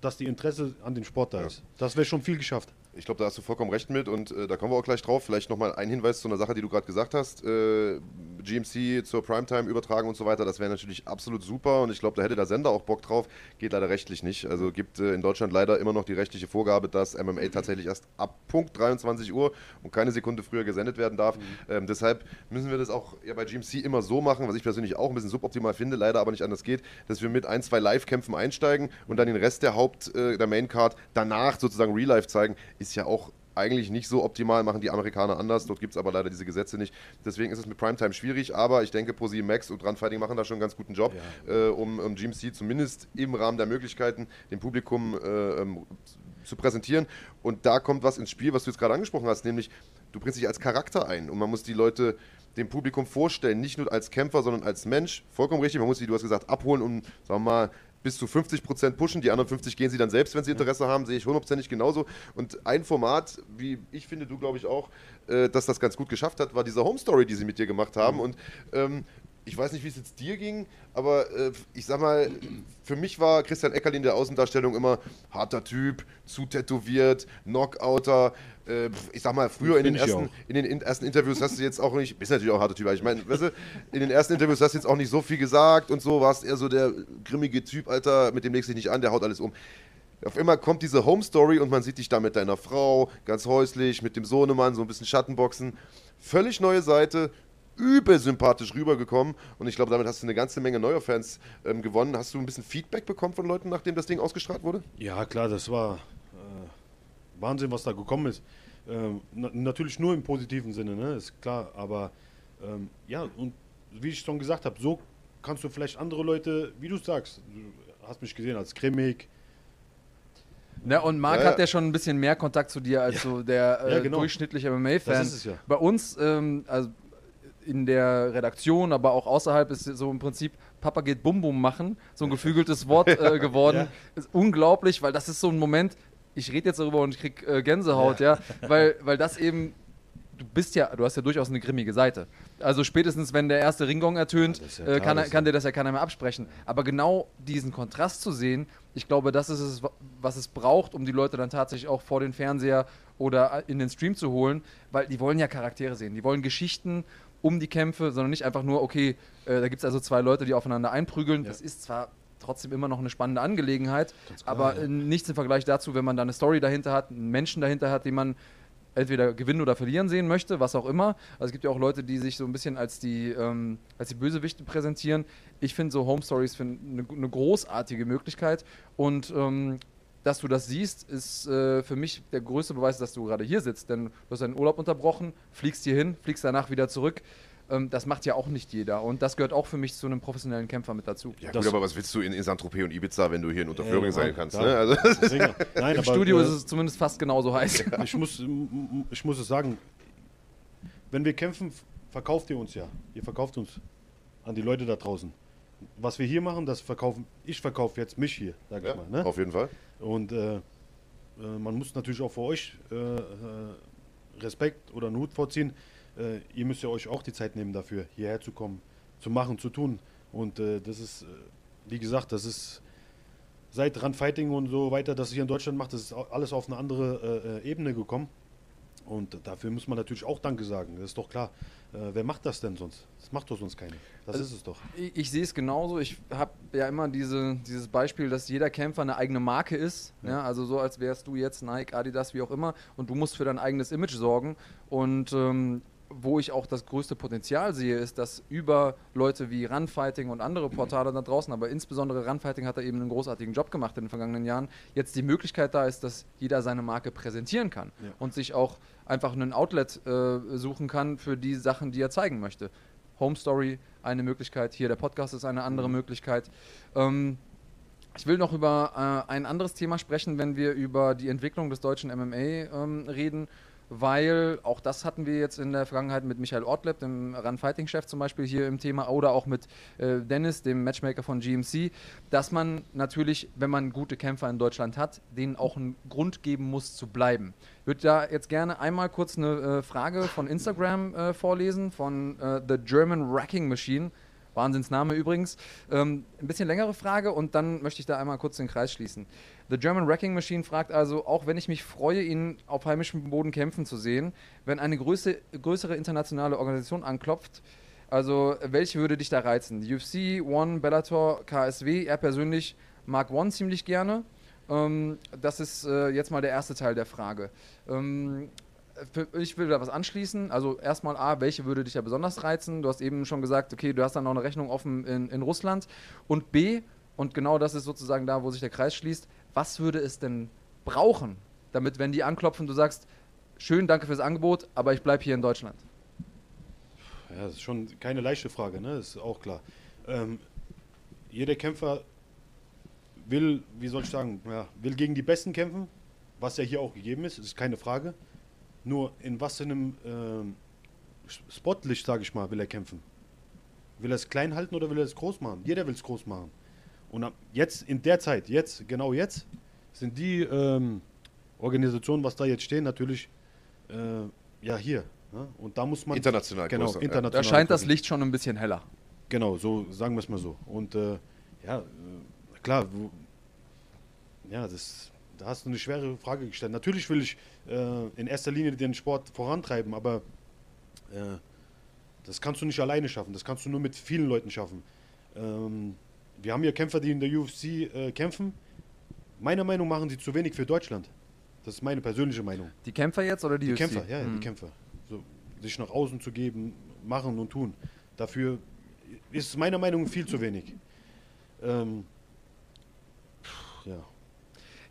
Speaker 3: dass die Interesse an dem Sport da ist. Das wäre schon viel geschafft.
Speaker 1: Ich glaube, da hast du vollkommen recht mit und äh, da kommen wir auch gleich drauf. Vielleicht nochmal ein Hinweis zu einer Sache, die du gerade gesagt hast. Äh, GMC zur Primetime übertragen und so weiter, das wäre natürlich absolut super und ich glaube, da hätte der Sender auch Bock drauf. Geht leider rechtlich nicht. Also gibt äh, in Deutschland leider immer noch die rechtliche Vorgabe, dass MMA tatsächlich erst ab Punkt 23 Uhr und keine Sekunde früher gesendet werden darf. Mhm. Ähm, deshalb müssen wir das auch ja, bei GMC immer so machen, was ich persönlich auch ein bisschen suboptimal finde, leider aber nicht anders geht, dass wir mit ein, zwei Live-Kämpfen einsteigen und dann den Rest der Haupt, äh, der Main-Card danach sozusagen Real Life zeigen. Ist ja auch eigentlich nicht so optimal, machen die Amerikaner anders. Dort gibt es aber leider diese Gesetze nicht. Deswegen ist es mit Primetime schwierig, aber ich denke, ProSieben Max und Runfighting machen da schon einen ganz guten Job, ja. äh, um, um GMC zumindest im Rahmen der Möglichkeiten dem Publikum äh, ähm, zu präsentieren. Und da kommt was ins Spiel, was du jetzt gerade angesprochen hast, nämlich du bringst dich als Charakter ein und man muss die Leute dem Publikum vorstellen, nicht nur als Kämpfer, sondern als Mensch. Vollkommen richtig, man muss sie, du hast gesagt, abholen und, sagen wir mal, bis zu 50 Prozent pushen. Die anderen 50 gehen sie dann selbst, wenn sie Interesse haben, sehe ich hundertprozentig genauso. Und ein Format, wie ich finde, du glaube ich auch, äh, dass das ganz gut geschafft hat, war diese Home Story, die sie mit dir gemacht haben. Mhm. Und ähm, ich weiß nicht, wie es jetzt dir ging, aber äh, ich sag mal, für mich war Christian Eckerlin in der Außendarstellung immer harter Typ, zu tätowiert, Knockouter. Äh, ich sag mal, früher in den, ersten, in den ersten Interviews hast du jetzt auch nicht, bist natürlich auch ein harter Typ, aber ich meine, weißt du, in den ersten Interviews hast du jetzt auch nicht so viel gesagt und so, warst eher so der grimmige Typ, Alter, mit dem legst du dich nicht an, der haut alles um. Auf einmal kommt diese Home Story und man sieht dich da mit deiner Frau, ganz häuslich, mit dem Sohnemann, so ein bisschen Schattenboxen. Völlig neue Seite, übel sympathisch rübergekommen und ich glaube, damit hast du eine ganze Menge neuer Fans ähm, gewonnen. Hast du ein bisschen Feedback bekommen von Leuten, nachdem das Ding ausgestrahlt wurde?
Speaker 3: Ja, klar, das war äh, Wahnsinn, was da gekommen ist. Ähm, na, natürlich nur im positiven Sinne, ne? ist klar, aber ähm, ja, und wie ich schon gesagt habe, so kannst du vielleicht andere Leute, wie du sagst, du hast mich gesehen als cremig,
Speaker 2: Ne, und Marc ja, hat ja schon ein bisschen mehr Kontakt zu dir als ja. so der äh, ja, genau. durchschnittliche MMA-Fan. Bei uns, ähm, also in der Redaktion, aber auch außerhalb ist so im Prinzip Papa geht Bum Bum machen, so ein geflügeltes Wort äh, geworden. ja. Ist unglaublich, weil das ist so ein Moment, ich rede jetzt darüber und ich krieg äh, Gänsehaut, ja, ja weil, weil das eben du bist ja, du hast ja durchaus eine grimmige Seite. Also spätestens, wenn der erste Ringgong ertönt, ja ja äh, kann, kann dir das ja keiner mehr absprechen. Aber genau diesen Kontrast zu sehen, ich glaube, das ist es, was es braucht, um die Leute dann tatsächlich auch vor den Fernseher oder in den Stream zu holen, weil die wollen ja Charaktere sehen, die wollen Geschichten um die Kämpfe, sondern nicht einfach nur, okay, äh, da gibt es also zwei Leute, die aufeinander einprügeln. Ja. Das ist zwar trotzdem immer noch eine spannende Angelegenheit, klar, aber ja. nichts im Vergleich dazu, wenn man da eine Story dahinter hat, einen Menschen dahinter hat, den man entweder gewinnen oder verlieren sehen möchte, was auch immer. Also es gibt ja auch Leute, die sich so ein bisschen als die, ähm, als die Bösewichte präsentieren. Ich finde so Home Stories eine, eine großartige Möglichkeit und ähm, dass du das siehst, ist äh, für mich der größte Beweis, dass du gerade hier sitzt. Denn du hast deinen Urlaub unterbrochen, fliegst hier hin, fliegst danach wieder zurück. Ähm, das macht ja auch nicht jeder. Und das gehört auch für mich zu einem professionellen Kämpfer mit dazu.
Speaker 1: Ja, gut, aber was willst du in, in Saint-Tropez und Ibiza, wenn du hier in Unterföhring äh, sein kannst?
Speaker 2: Ne? Also Nein, Im aber, Studio äh, ist es zumindest fast genauso heiß.
Speaker 3: Ja. Ich, muss, ich muss es sagen, wenn wir kämpfen, verkauft ihr uns ja. Ihr verkauft uns an die Leute da draußen was wir hier machen, das verkaufen, ich verkaufe jetzt mich hier, sag ja, ich mal. Ne?
Speaker 1: Auf jeden Fall.
Speaker 3: Und äh, äh, man muss natürlich auch für euch äh, äh Respekt oder einen Hut vorziehen. Äh, ihr müsst ja euch auch die Zeit nehmen dafür, hierher zu kommen, zu machen, zu tun. Und äh, das ist, wie gesagt, das ist seit Run Fighting und so weiter, das hier in Deutschland macht, das ist alles auf eine andere Ebene gekommen. Und dafür muss man natürlich auch Danke sagen, das ist doch klar. Äh, wer macht das denn sonst? Das macht doch sonst keiner. Das also ist es doch.
Speaker 2: Ich, ich sehe es genauso. Ich habe ja immer diese, dieses Beispiel, dass jeder Kämpfer eine eigene Marke ist. Ja. ja also so, als wärst du jetzt Nike, Adidas, wie auch immer. Und du musst für dein eigenes Image sorgen. Und ähm, wo ich auch das größte Potenzial sehe, ist, dass über Leute wie Runfighting und andere Portale da draußen, aber insbesondere Runfighting hat da eben einen großartigen Job gemacht in den vergangenen Jahren, jetzt die Möglichkeit da ist, dass jeder seine Marke präsentieren kann ja. und sich auch einfach ein Outlet äh, suchen kann für die Sachen, die er zeigen möchte. Home Story eine Möglichkeit, hier der Podcast ist eine andere mhm. Möglichkeit. Ähm, ich will noch über äh, ein anderes Thema sprechen, wenn wir über die Entwicklung des deutschen MMA ähm, reden weil auch das hatten wir jetzt in der Vergangenheit mit Michael Ortleb, dem Run-Fighting-Chef zum Beispiel hier im Thema, oder auch mit äh, Dennis, dem Matchmaker von GMC, dass man natürlich, wenn man gute Kämpfer in Deutschland hat, denen auch einen Grund geben muss zu bleiben. Ich würde da jetzt gerne einmal kurz eine äh, Frage von Instagram äh, vorlesen, von äh, The German Wrecking Machine. Wahnsinnsname übrigens. Ähm, ein bisschen längere Frage und dann möchte ich da einmal kurz den Kreis schließen. The German Wrecking Machine fragt also, auch wenn ich mich freue, ihn auf heimischem Boden kämpfen zu sehen, wenn eine größe, größere internationale Organisation anklopft, also welche würde dich da reizen? UFC, One, Bellator, KSW, er persönlich mag One ziemlich gerne. Ähm, das ist äh, jetzt mal der erste Teil der Frage. Ähm, ich will da was anschließen. Also erstmal A, welche würde dich ja besonders reizen? Du hast eben schon gesagt, okay, du hast dann noch eine Rechnung offen in, in Russland. Und B, und genau das ist sozusagen da, wo sich der Kreis schließt, was würde es denn brauchen, damit, wenn die anklopfen, du sagst, schön, danke fürs Angebot, aber ich bleibe hier in Deutschland?
Speaker 3: Ja, das ist schon keine leichte Frage, ne? Das ist auch klar. Ähm, jeder Kämpfer will, wie soll ich sagen, ja, will gegen die Besten kämpfen, was ja hier auch gegeben ist, ist keine Frage. Nur in was für einem ähm, Spotlicht, sage ich mal, will er kämpfen? Will er es klein halten oder will er es groß machen? Jeder will es groß machen. Und jetzt, in der Zeit, jetzt, genau jetzt, sind die ähm, Organisationen, was da jetzt stehen, natürlich äh, ja hier. Ne? Und da muss man.
Speaker 1: International,
Speaker 3: genau,
Speaker 1: größer,
Speaker 3: international.
Speaker 2: Da scheint das Licht schon ein bisschen heller.
Speaker 3: Genau, so sagen wir es mal so. Und äh, ja, äh, klar, wo, ja, das, da hast du eine schwere Frage gestellt. Natürlich will ich äh, in erster Linie den Sport vorantreiben, aber äh, das kannst du nicht alleine schaffen. Das kannst du nur mit vielen Leuten schaffen. Ähm, wir haben hier Kämpfer, die in der UFC äh, kämpfen. Meiner Meinung nach machen sie zu wenig für Deutschland. Das ist meine persönliche Meinung.
Speaker 2: Die Kämpfer jetzt oder die,
Speaker 3: Die
Speaker 2: UFC?
Speaker 3: Kämpfer, ja,
Speaker 2: Hm.
Speaker 3: die Kämpfer. So, sich nach außen zu geben, machen und tun. Dafür ist meiner Meinung nach viel zu wenig. Ähm, ja.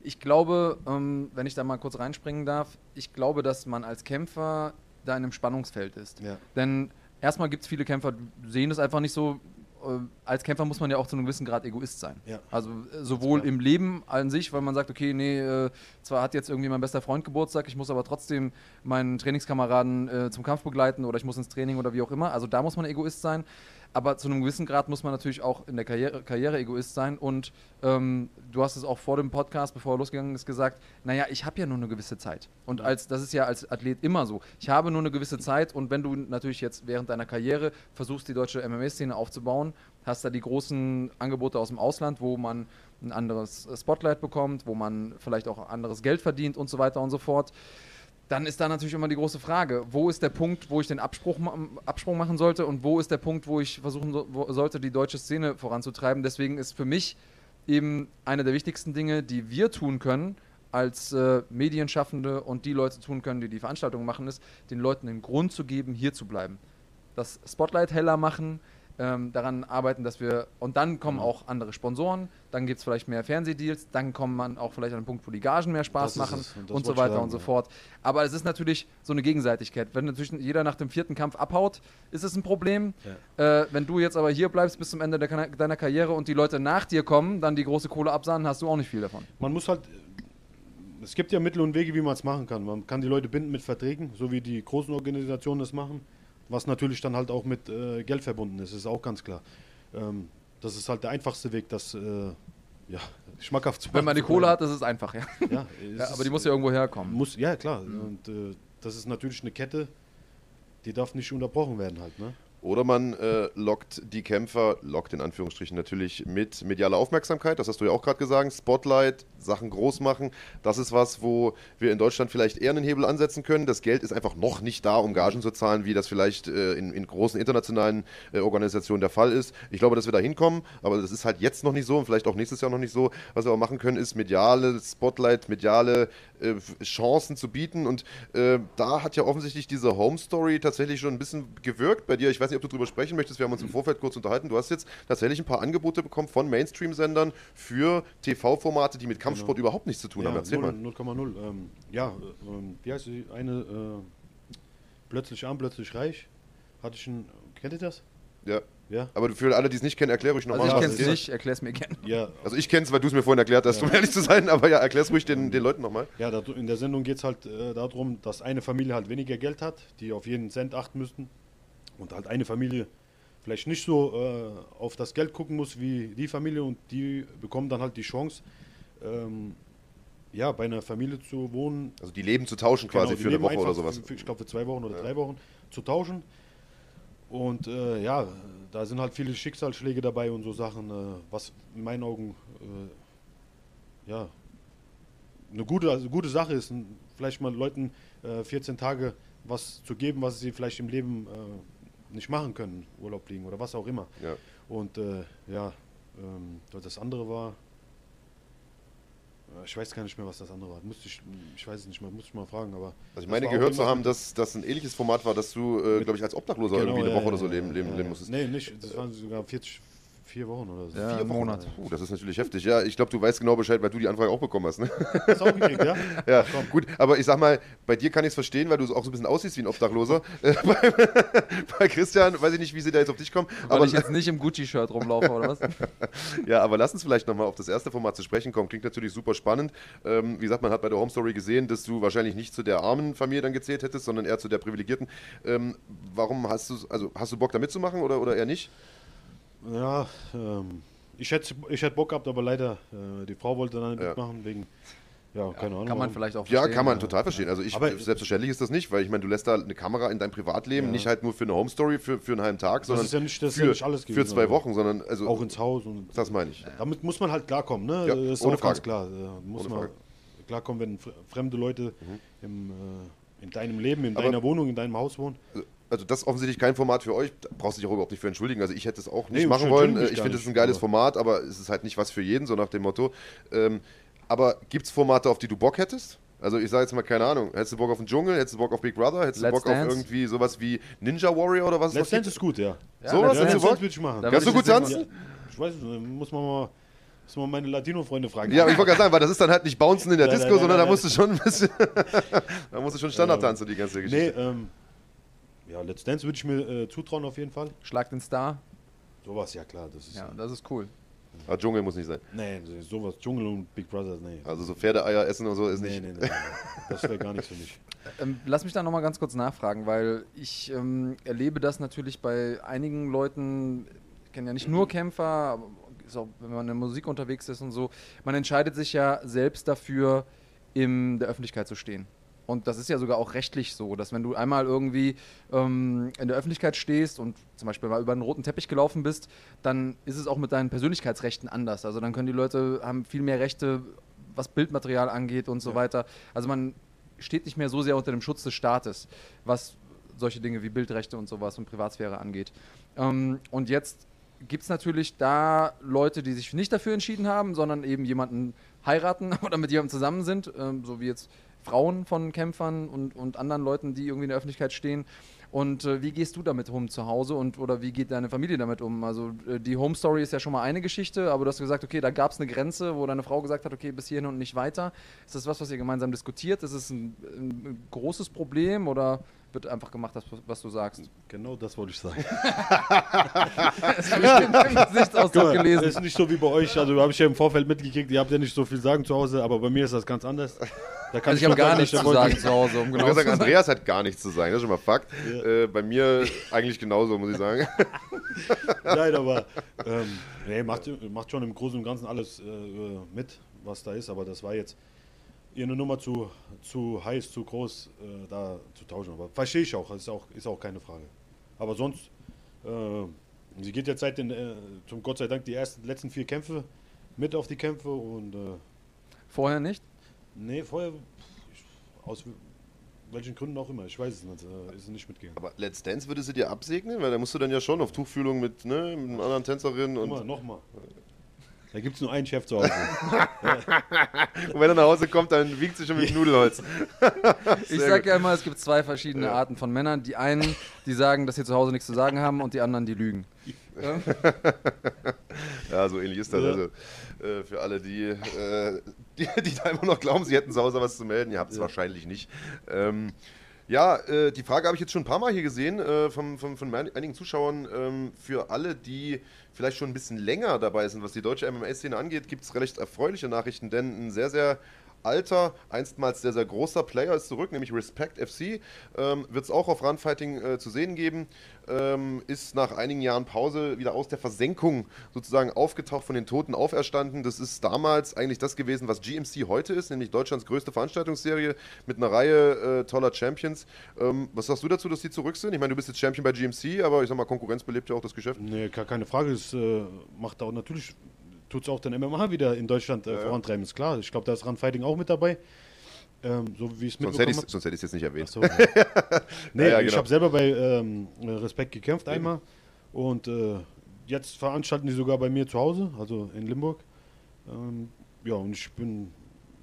Speaker 2: Ich glaube, ähm, wenn ich da mal kurz reinspringen darf, ich glaube, dass man als Kämpfer da in einem Spannungsfeld ist.
Speaker 3: Ja.
Speaker 2: Denn erstmal gibt es viele Kämpfer, die sehen es einfach nicht so. Äh, als Kämpfer muss man ja auch zu einem gewissen Grad Egoist sein.
Speaker 3: Ja.
Speaker 2: Also äh, sowohl im Leben an sich, weil man sagt, okay, nee, äh, zwar hat jetzt irgendwie mein bester Freund Geburtstag, ich muss aber trotzdem meinen Trainingskameraden äh, zum Kampf begleiten oder ich muss ins Training oder wie auch immer. Also da muss man Egoist sein. Aber zu einem gewissen Grad muss man natürlich auch in der Karriere, Karriere Egoist sein. Und ähm, du hast es auch vor dem Podcast, bevor er losgegangen ist, gesagt, naja, ich habe ja nur eine gewisse Zeit. Und als das ist ja als Athlet immer so. Ich habe nur eine gewisse Zeit und wenn du natürlich jetzt während deiner Karriere versuchst, die deutsche MMA-Szene aufzubauen, hast da die großen Angebote aus dem Ausland, wo man ein anderes Spotlight bekommt, wo man vielleicht auch anderes Geld verdient und so weiter und so fort. Dann ist da natürlich immer die große Frage, wo ist der Punkt, wo ich den Abspruch, Absprung machen sollte und wo ist der Punkt, wo ich versuchen so, wo, sollte, die deutsche Szene voranzutreiben. Deswegen ist für mich eben eine der wichtigsten Dinge, die wir tun können als äh, Medienschaffende und die Leute tun können, die die Veranstaltung machen, ist, den Leuten den Grund zu geben, hier zu bleiben. Das Spotlight heller machen, ähm, daran arbeiten, dass wir, und dann kommen auch andere Sponsoren, dann gibt es vielleicht mehr Fernsehdeals, dann kommt man auch vielleicht an den Punkt, wo die Gagen mehr Spaß
Speaker 3: Das
Speaker 2: machen
Speaker 3: und
Speaker 2: und so weiter
Speaker 3: sagen,
Speaker 2: und so
Speaker 3: ja.
Speaker 2: fort. Aber es ist natürlich so eine Gegenseitigkeit. Wenn natürlich jeder nach dem vierten Kampf abhaut, ist es ein Problem. Äh, wenn du jetzt aber hier bleibst bis zum Ende der, deiner Karriere und die Leute nach dir kommen, dann die große Kohle absahnen, hast du auch nicht viel davon.
Speaker 3: Man muss halt, es gibt ja Mittel und Wege, wie man es machen kann. Man kann die Leute binden mit Verträgen, so wie die großen Organisationen das machen, was natürlich dann halt auch mit äh, Geld verbunden ist, ist auch ganz klar. Ähm, das ist halt der einfachste Weg, das äh, ja, schmackhaft zu machen.
Speaker 2: Wenn man die Kohle hat, ist es einfach, ja.
Speaker 3: Ja, es
Speaker 2: ja
Speaker 3: ist-
Speaker 2: aber die muss ja irgendwo herkommen.
Speaker 3: muss, ja klar. Und äh, das ist natürlich eine Kette, die darf nicht unterbrochen werden halt. Ne?
Speaker 1: Oder man äh, lockt die Kämpfer, lockt in Anführungsstrichen natürlich mit medialer Aufmerksamkeit, das hast du ja auch gerade gesagt, Spotlight, Sachen groß machen, das ist was, wo wir in Deutschland vielleicht eher einen Hebel ansetzen können. Das Geld ist einfach noch nicht da, um Gagen zu zahlen, wie das vielleicht äh, in, in großen internationalen äh, Organisationen der Fall ist. Ich glaube, dass wir da hinkommen, aber das ist halt jetzt noch nicht so und vielleicht auch nächstes Jahr noch nicht so. Was wir aber machen können, ist mediale Spotlight, mediale äh, Chancen zu bieten und äh, da hat ja offensichtlich diese Home Story tatsächlich schon ein bisschen gewirkt bei dir. Ich weiß nicht, ob du drüber sprechen möchtest. Wir haben uns im Vorfeld kurz unterhalten. Du hast jetzt tatsächlich ein paar Angebote bekommen von Mainstream-Sendern für TV-Formate, die mit Kampfsport überhaupt nichts zu tun haben. Erzähl mal.
Speaker 3: 0,0. Ähm, ja, äh, ähm, wie heißt die? Eine äh, plötzlich arm, plötzlich reich. Hatte ich ein. Kennt ihr das?
Speaker 1: Ja.
Speaker 3: Ja.
Speaker 1: Aber für alle, die es nicht kennen, erklär ruhig nochmal.
Speaker 2: Also ich
Speaker 3: Ja, das ist-
Speaker 2: nicht, erklär's mir gerne.
Speaker 3: Ja,
Speaker 1: Also ich kenn's, weil du es mir vorhin erklärt hast, um ehrlich zu sein, aber ja, erklär's ruhig den, den Leuten nochmal.
Speaker 3: Ja, in der Sendung geht es halt äh, darum, dass eine Familie halt weniger Geld hat, die auf jeden Cent achten müssten. Und halt eine Familie vielleicht nicht so äh, auf das Geld gucken muss wie die Familie und die bekommen dann halt die Chance, ähm, ja, bei einer Familie zu wohnen.
Speaker 1: Also die Leben zu tauschen quasi
Speaker 3: Genau, die
Speaker 1: für eine Woche oder sowas.
Speaker 3: Für, ich glaube für zwei Wochen oder drei Wochen zu tauschen. Und äh, ja, da sind halt viele Schicksalsschläge dabei und so Sachen, äh, was in meinen Augen äh, ja eine gute, also gute Sache ist, vielleicht mal Leuten äh, 14 Tage was zu geben, was sie vielleicht im Leben äh, nicht machen können, Urlaub fliegen oder was auch immer.
Speaker 1: Ja.
Speaker 3: Und äh, ja, ähm, das andere war, äh, ich weiß gar nicht mehr, was das andere war. Müsste ich, ich weiß es nicht mehr, muss ich mal fragen, aber.
Speaker 1: Also ich meine gehört zu haben, dass das ein ähnliches Format war, dass du, äh, glaube ich, als Obdachloser irgendwie eine Woche
Speaker 3: ja,
Speaker 1: oder so leben, leben, leben musstest.
Speaker 3: Nee, nicht, das waren sogar 40, vier Wochen oder so.
Speaker 2: Ja,
Speaker 1: Vier
Speaker 2: einen
Speaker 1: Wochen.
Speaker 2: Monat.
Speaker 1: Puh, das ist natürlich heftig. Ja, ich glaube, du weißt genau Bescheid, weil du die Anfrage auch bekommen hast. Ne?
Speaker 3: Hast du auch gekriegt, ja?
Speaker 1: Ja, gut, aber ich sag mal, bei dir kann ich es verstehen, weil du auch so ein bisschen aussiehst wie ein Obdachloser. Äh, bei, bei Christian weiß ich nicht, wie sie da jetzt auf dich kommen.
Speaker 2: Weil
Speaker 1: Aber
Speaker 2: ich jetzt nicht im Gucci-Shirt rumlaufe, oder was?
Speaker 1: Ja, aber lass uns vielleicht nochmal auf das erste Format zu sprechen kommen. Klingt natürlich super spannend. Ähm, wie gesagt, man hat bei der Home Story gesehen, dass du wahrscheinlich nicht zu der armen Familie dann gezählt hättest, sondern eher zu der privilegierten. Ähm, warum hast du, also hast du Bock da mitzumachen oder, oder eher nicht?
Speaker 3: Ja, ähm, ich hätte ich hätte Bock gehabt, aber leider, äh, die Frau wollte dann nicht
Speaker 1: Ja.
Speaker 3: mitmachen, wegen, ja, keine Ahnung.
Speaker 2: Kann man vielleicht auch
Speaker 1: Ja,
Speaker 2: verstehen.
Speaker 1: kann man total verstehen. Also ich,
Speaker 3: Aber-
Speaker 1: selbstverständlich ist das nicht, weil ich meine, du lässt da eine Kamera in deinem Privatleben,
Speaker 3: Ja.
Speaker 1: nicht halt nur für eine Home Story, für, für einen halben Tag, sondern
Speaker 3: ist ja nicht- das ist
Speaker 1: für,
Speaker 3: ja nicht alles
Speaker 1: für
Speaker 3: gewesen,
Speaker 1: zwei
Speaker 3: also.
Speaker 1: Wochen, sondern also
Speaker 3: Auch ins Haus und
Speaker 1: das meine ich.
Speaker 3: damit muss man halt klarkommen, ne?
Speaker 1: Ja,
Speaker 3: das ist
Speaker 1: ohne
Speaker 3: auch ganz
Speaker 1: Frage.
Speaker 3: klar. Äh, muss
Speaker 1: Ohne
Speaker 3: man
Speaker 1: Frage. Mhm.
Speaker 3: klarkommen, wenn fr- fremde Leute im, äh, in deinem Leben, in
Speaker 1: Aber-
Speaker 3: deiner Wohnung, in deinem Haus wohnen.
Speaker 1: Also das ist offensichtlich kein Format für euch. Da brauchst du dich auch überhaupt nicht für entschuldigen. Also ich hätte es auch nicht
Speaker 3: Nee,
Speaker 1: machen wollen. Ich finde es ein geiles
Speaker 3: aber-
Speaker 1: Format, aber es ist halt nicht was für jeden, so nach dem Motto. Ähm, aber gibt es Formate, auf die du Bock hättest? Also ich sage jetzt mal, keine Ahnung, hättest du Bock auf den Dschungel, hättest du Bock auf Big Brother, hättest
Speaker 2: Let's
Speaker 1: du Bock auf
Speaker 2: Dance?
Speaker 1: irgendwie sowas wie Ninja Warrior oder was
Speaker 3: Let's Dance ist gut, ja.
Speaker 2: Ja,
Speaker 1: Sowas
Speaker 2: Let's
Speaker 1: hättest du Bock?
Speaker 3: Würde ich machen.
Speaker 2: Da
Speaker 1: Kannst du gut tanzen?
Speaker 3: Ich weiß nicht, muss man mal, muss man meine Latino-Freunde fragen.
Speaker 1: Ja, aber ich wollte gerade sagen, weil das ist dann halt nicht Bouncen in der
Speaker 3: Nein,
Speaker 1: Disco,
Speaker 3: nein, nein,
Speaker 1: sondern da
Speaker 3: nein,
Speaker 1: musst du schon ein bisschen, da musst du schon Standard tanzen, die ganze
Speaker 3: Nee,
Speaker 1: Geschichte.
Speaker 3: ähm, ja, Let's Dance würde ich mir äh, zutrauen auf jeden Fall.
Speaker 2: Schlag den Star.
Speaker 3: Sowas, ja klar, das ist.
Speaker 2: Ja, das ist cool.
Speaker 1: Aber Dschungel muss nicht sein.
Speaker 3: Nee, sowas, Dschungel und Big Brother, nee.
Speaker 1: Also so Pferdeeier essen und so ist
Speaker 3: nee,
Speaker 1: nicht.
Speaker 3: nee, nee, nee. Das wäre gar nichts für mich.
Speaker 2: Ähm, lass mich da nochmal ganz kurz nachfragen, weil ich ähm, erlebe das natürlich bei einigen Leuten, ich kenne ja nicht nur Kämpfer, aber ist auch, wenn man in der Musik unterwegs ist und so, man entscheidet sich ja selbst dafür, in der Öffentlichkeit zu stehen. Und das ist ja sogar auch rechtlich so, dass wenn du einmal irgendwie ähm, in der Öffentlichkeit stehst und zum Beispiel mal über einen roten Teppich gelaufen bist, dann ist es auch mit deinen Persönlichkeitsrechten anders. Also dann können die Leute haben viel mehr Rechte, was Bildmaterial angeht und so weiter. Also man steht nicht mehr so sehr unter dem Schutz des Staates, was solche Dinge wie Bildrechte und sowas und Privatsphäre angeht. Ähm, und jetzt gibt es natürlich da Leute, die sich nicht dafür entschieden haben, sondern eben jemanden heiraten oder mit jemandem zusammen sind, ähm, so wie jetzt Frauen von Kämpfern und, und anderen Leuten, die irgendwie in der Öffentlichkeit stehen. Und äh, wie gehst du damit um zu Hause und oder wie geht deine Familie damit um? Also äh, die Home Story ist ja schon mal eine Geschichte, aber du hast gesagt, okay, da gab es eine Grenze, wo deine Frau gesagt hat, okay, bis hierhin und nicht weiter. Ist das was, was ihr gemeinsam diskutiert? Ist es ein, ein großes Problem oder wird einfach gemacht, das, was du sagst?
Speaker 3: Genau das wollte ich sagen.
Speaker 2: Das habe ich in deinem Gesichtsausdruck
Speaker 3: Guck mal,
Speaker 2: gelesen.
Speaker 3: Das ist nicht so wie bei euch. Also habe ich ja im Vorfeld mitgekriegt, ihr habt ja nicht so viel sagen zu Hause, aber bei mir ist das ganz anders. Da kann
Speaker 2: Also ich habe gar nichts zu sagen zu Hause, um
Speaker 1: Ich
Speaker 2: genau
Speaker 1: würde
Speaker 2: zu
Speaker 1: sagen. Andreas hat gar nichts zu sagen, das ist schon mal Fakt.
Speaker 3: Ja.
Speaker 1: Äh, bei mir eigentlich genauso, muss ich sagen.
Speaker 3: Nein, aber ähm, nee, macht, macht schon im Großen und Ganzen alles äh, mit, was da ist, aber das war jetzt ihr eine Nummer zu, zu heiß, zu groß, äh, da zu tauschen. Aber verstehe ich auch, ist auch, ist auch keine Frage. Aber sonst, äh, sie geht jetzt seit den, äh, zum Gott sei Dank die ersten, letzten vier Kämpfe mit auf die Kämpfe und äh,
Speaker 2: Vorher nicht?
Speaker 3: nee, vorher, aus welchen Gründen auch immer, ich weiß es nicht, äh, ist sie nicht mitgegangen.
Speaker 1: Aber Let's Dance würde sie dir absegnen, weil da musst du dann ja schon auf Tuchfühlung mit, ne, mit einer anderen Tänzerin und,
Speaker 3: Nochmal, nochmal. Da gibt es nur einen Chef zu Hause.
Speaker 1: und wenn er nach Hause kommt, dann wiegt sie schon mit Nudelholz.
Speaker 2: Ich sage ja immer, es gibt zwei verschiedene Arten von Männern. Die einen, die sagen, dass sie zu Hause nichts zu sagen haben und die anderen, die lügen. Ja?
Speaker 1: Ja, so ähnlich ist das.
Speaker 3: Ja.
Speaker 1: Also äh, für alle, die, äh, die, die da immer noch glauben, sie hätten zu Hause was zu melden, ihr habt es
Speaker 3: Ja.
Speaker 1: wahrscheinlich nicht. Ähm, Ja, äh, die Frage habe ich jetzt schon ein paar Mal hier gesehen äh, von, von, von einigen Zuschauern. Ähm, für alle, die vielleicht schon ein bisschen länger dabei sind, was die deutsche MMA-Szene angeht, gibt es recht erfreuliche Nachrichten, denn ein sehr, sehr alter, einstmals sehr, sehr großer Player ist zurück, nämlich Respect FC. Ähm, Wird es auch auf Runfighting äh, zu sehen geben. Ähm, ist nach einigen Jahren Pause wieder aus der Versenkung sozusagen aufgetaucht, von den Toten auferstanden. Das ist damals eigentlich das gewesen, was GMC heute ist, nämlich Deutschlands größte Veranstaltungsserie mit einer Reihe äh, toller Champions. Ähm, was sagst du dazu, dass die zurück sind? Ich meine, du bist jetzt Champion bei GMC, aber ich sag mal, Konkurrenz belebt ja auch das Geschäft.
Speaker 3: Nee, keine Frage. Es äh, macht auch natürlich tut es auch den MMA wieder in Deutschland äh, ja, vorantreiben, ist klar. Ich glaube, da ist Runfighting auch mit dabei. Ähm, so wie es
Speaker 1: sonst hätte, sonst hätte ich es jetzt nicht erwähnt.
Speaker 3: So, ja. nee, ja, genau. ich habe selber bei ähm, Respekt gekämpft Eben. einmal und äh, jetzt veranstalten die sogar bei mir zu Hause, also in Limburg. Ähm, ja, und ich bin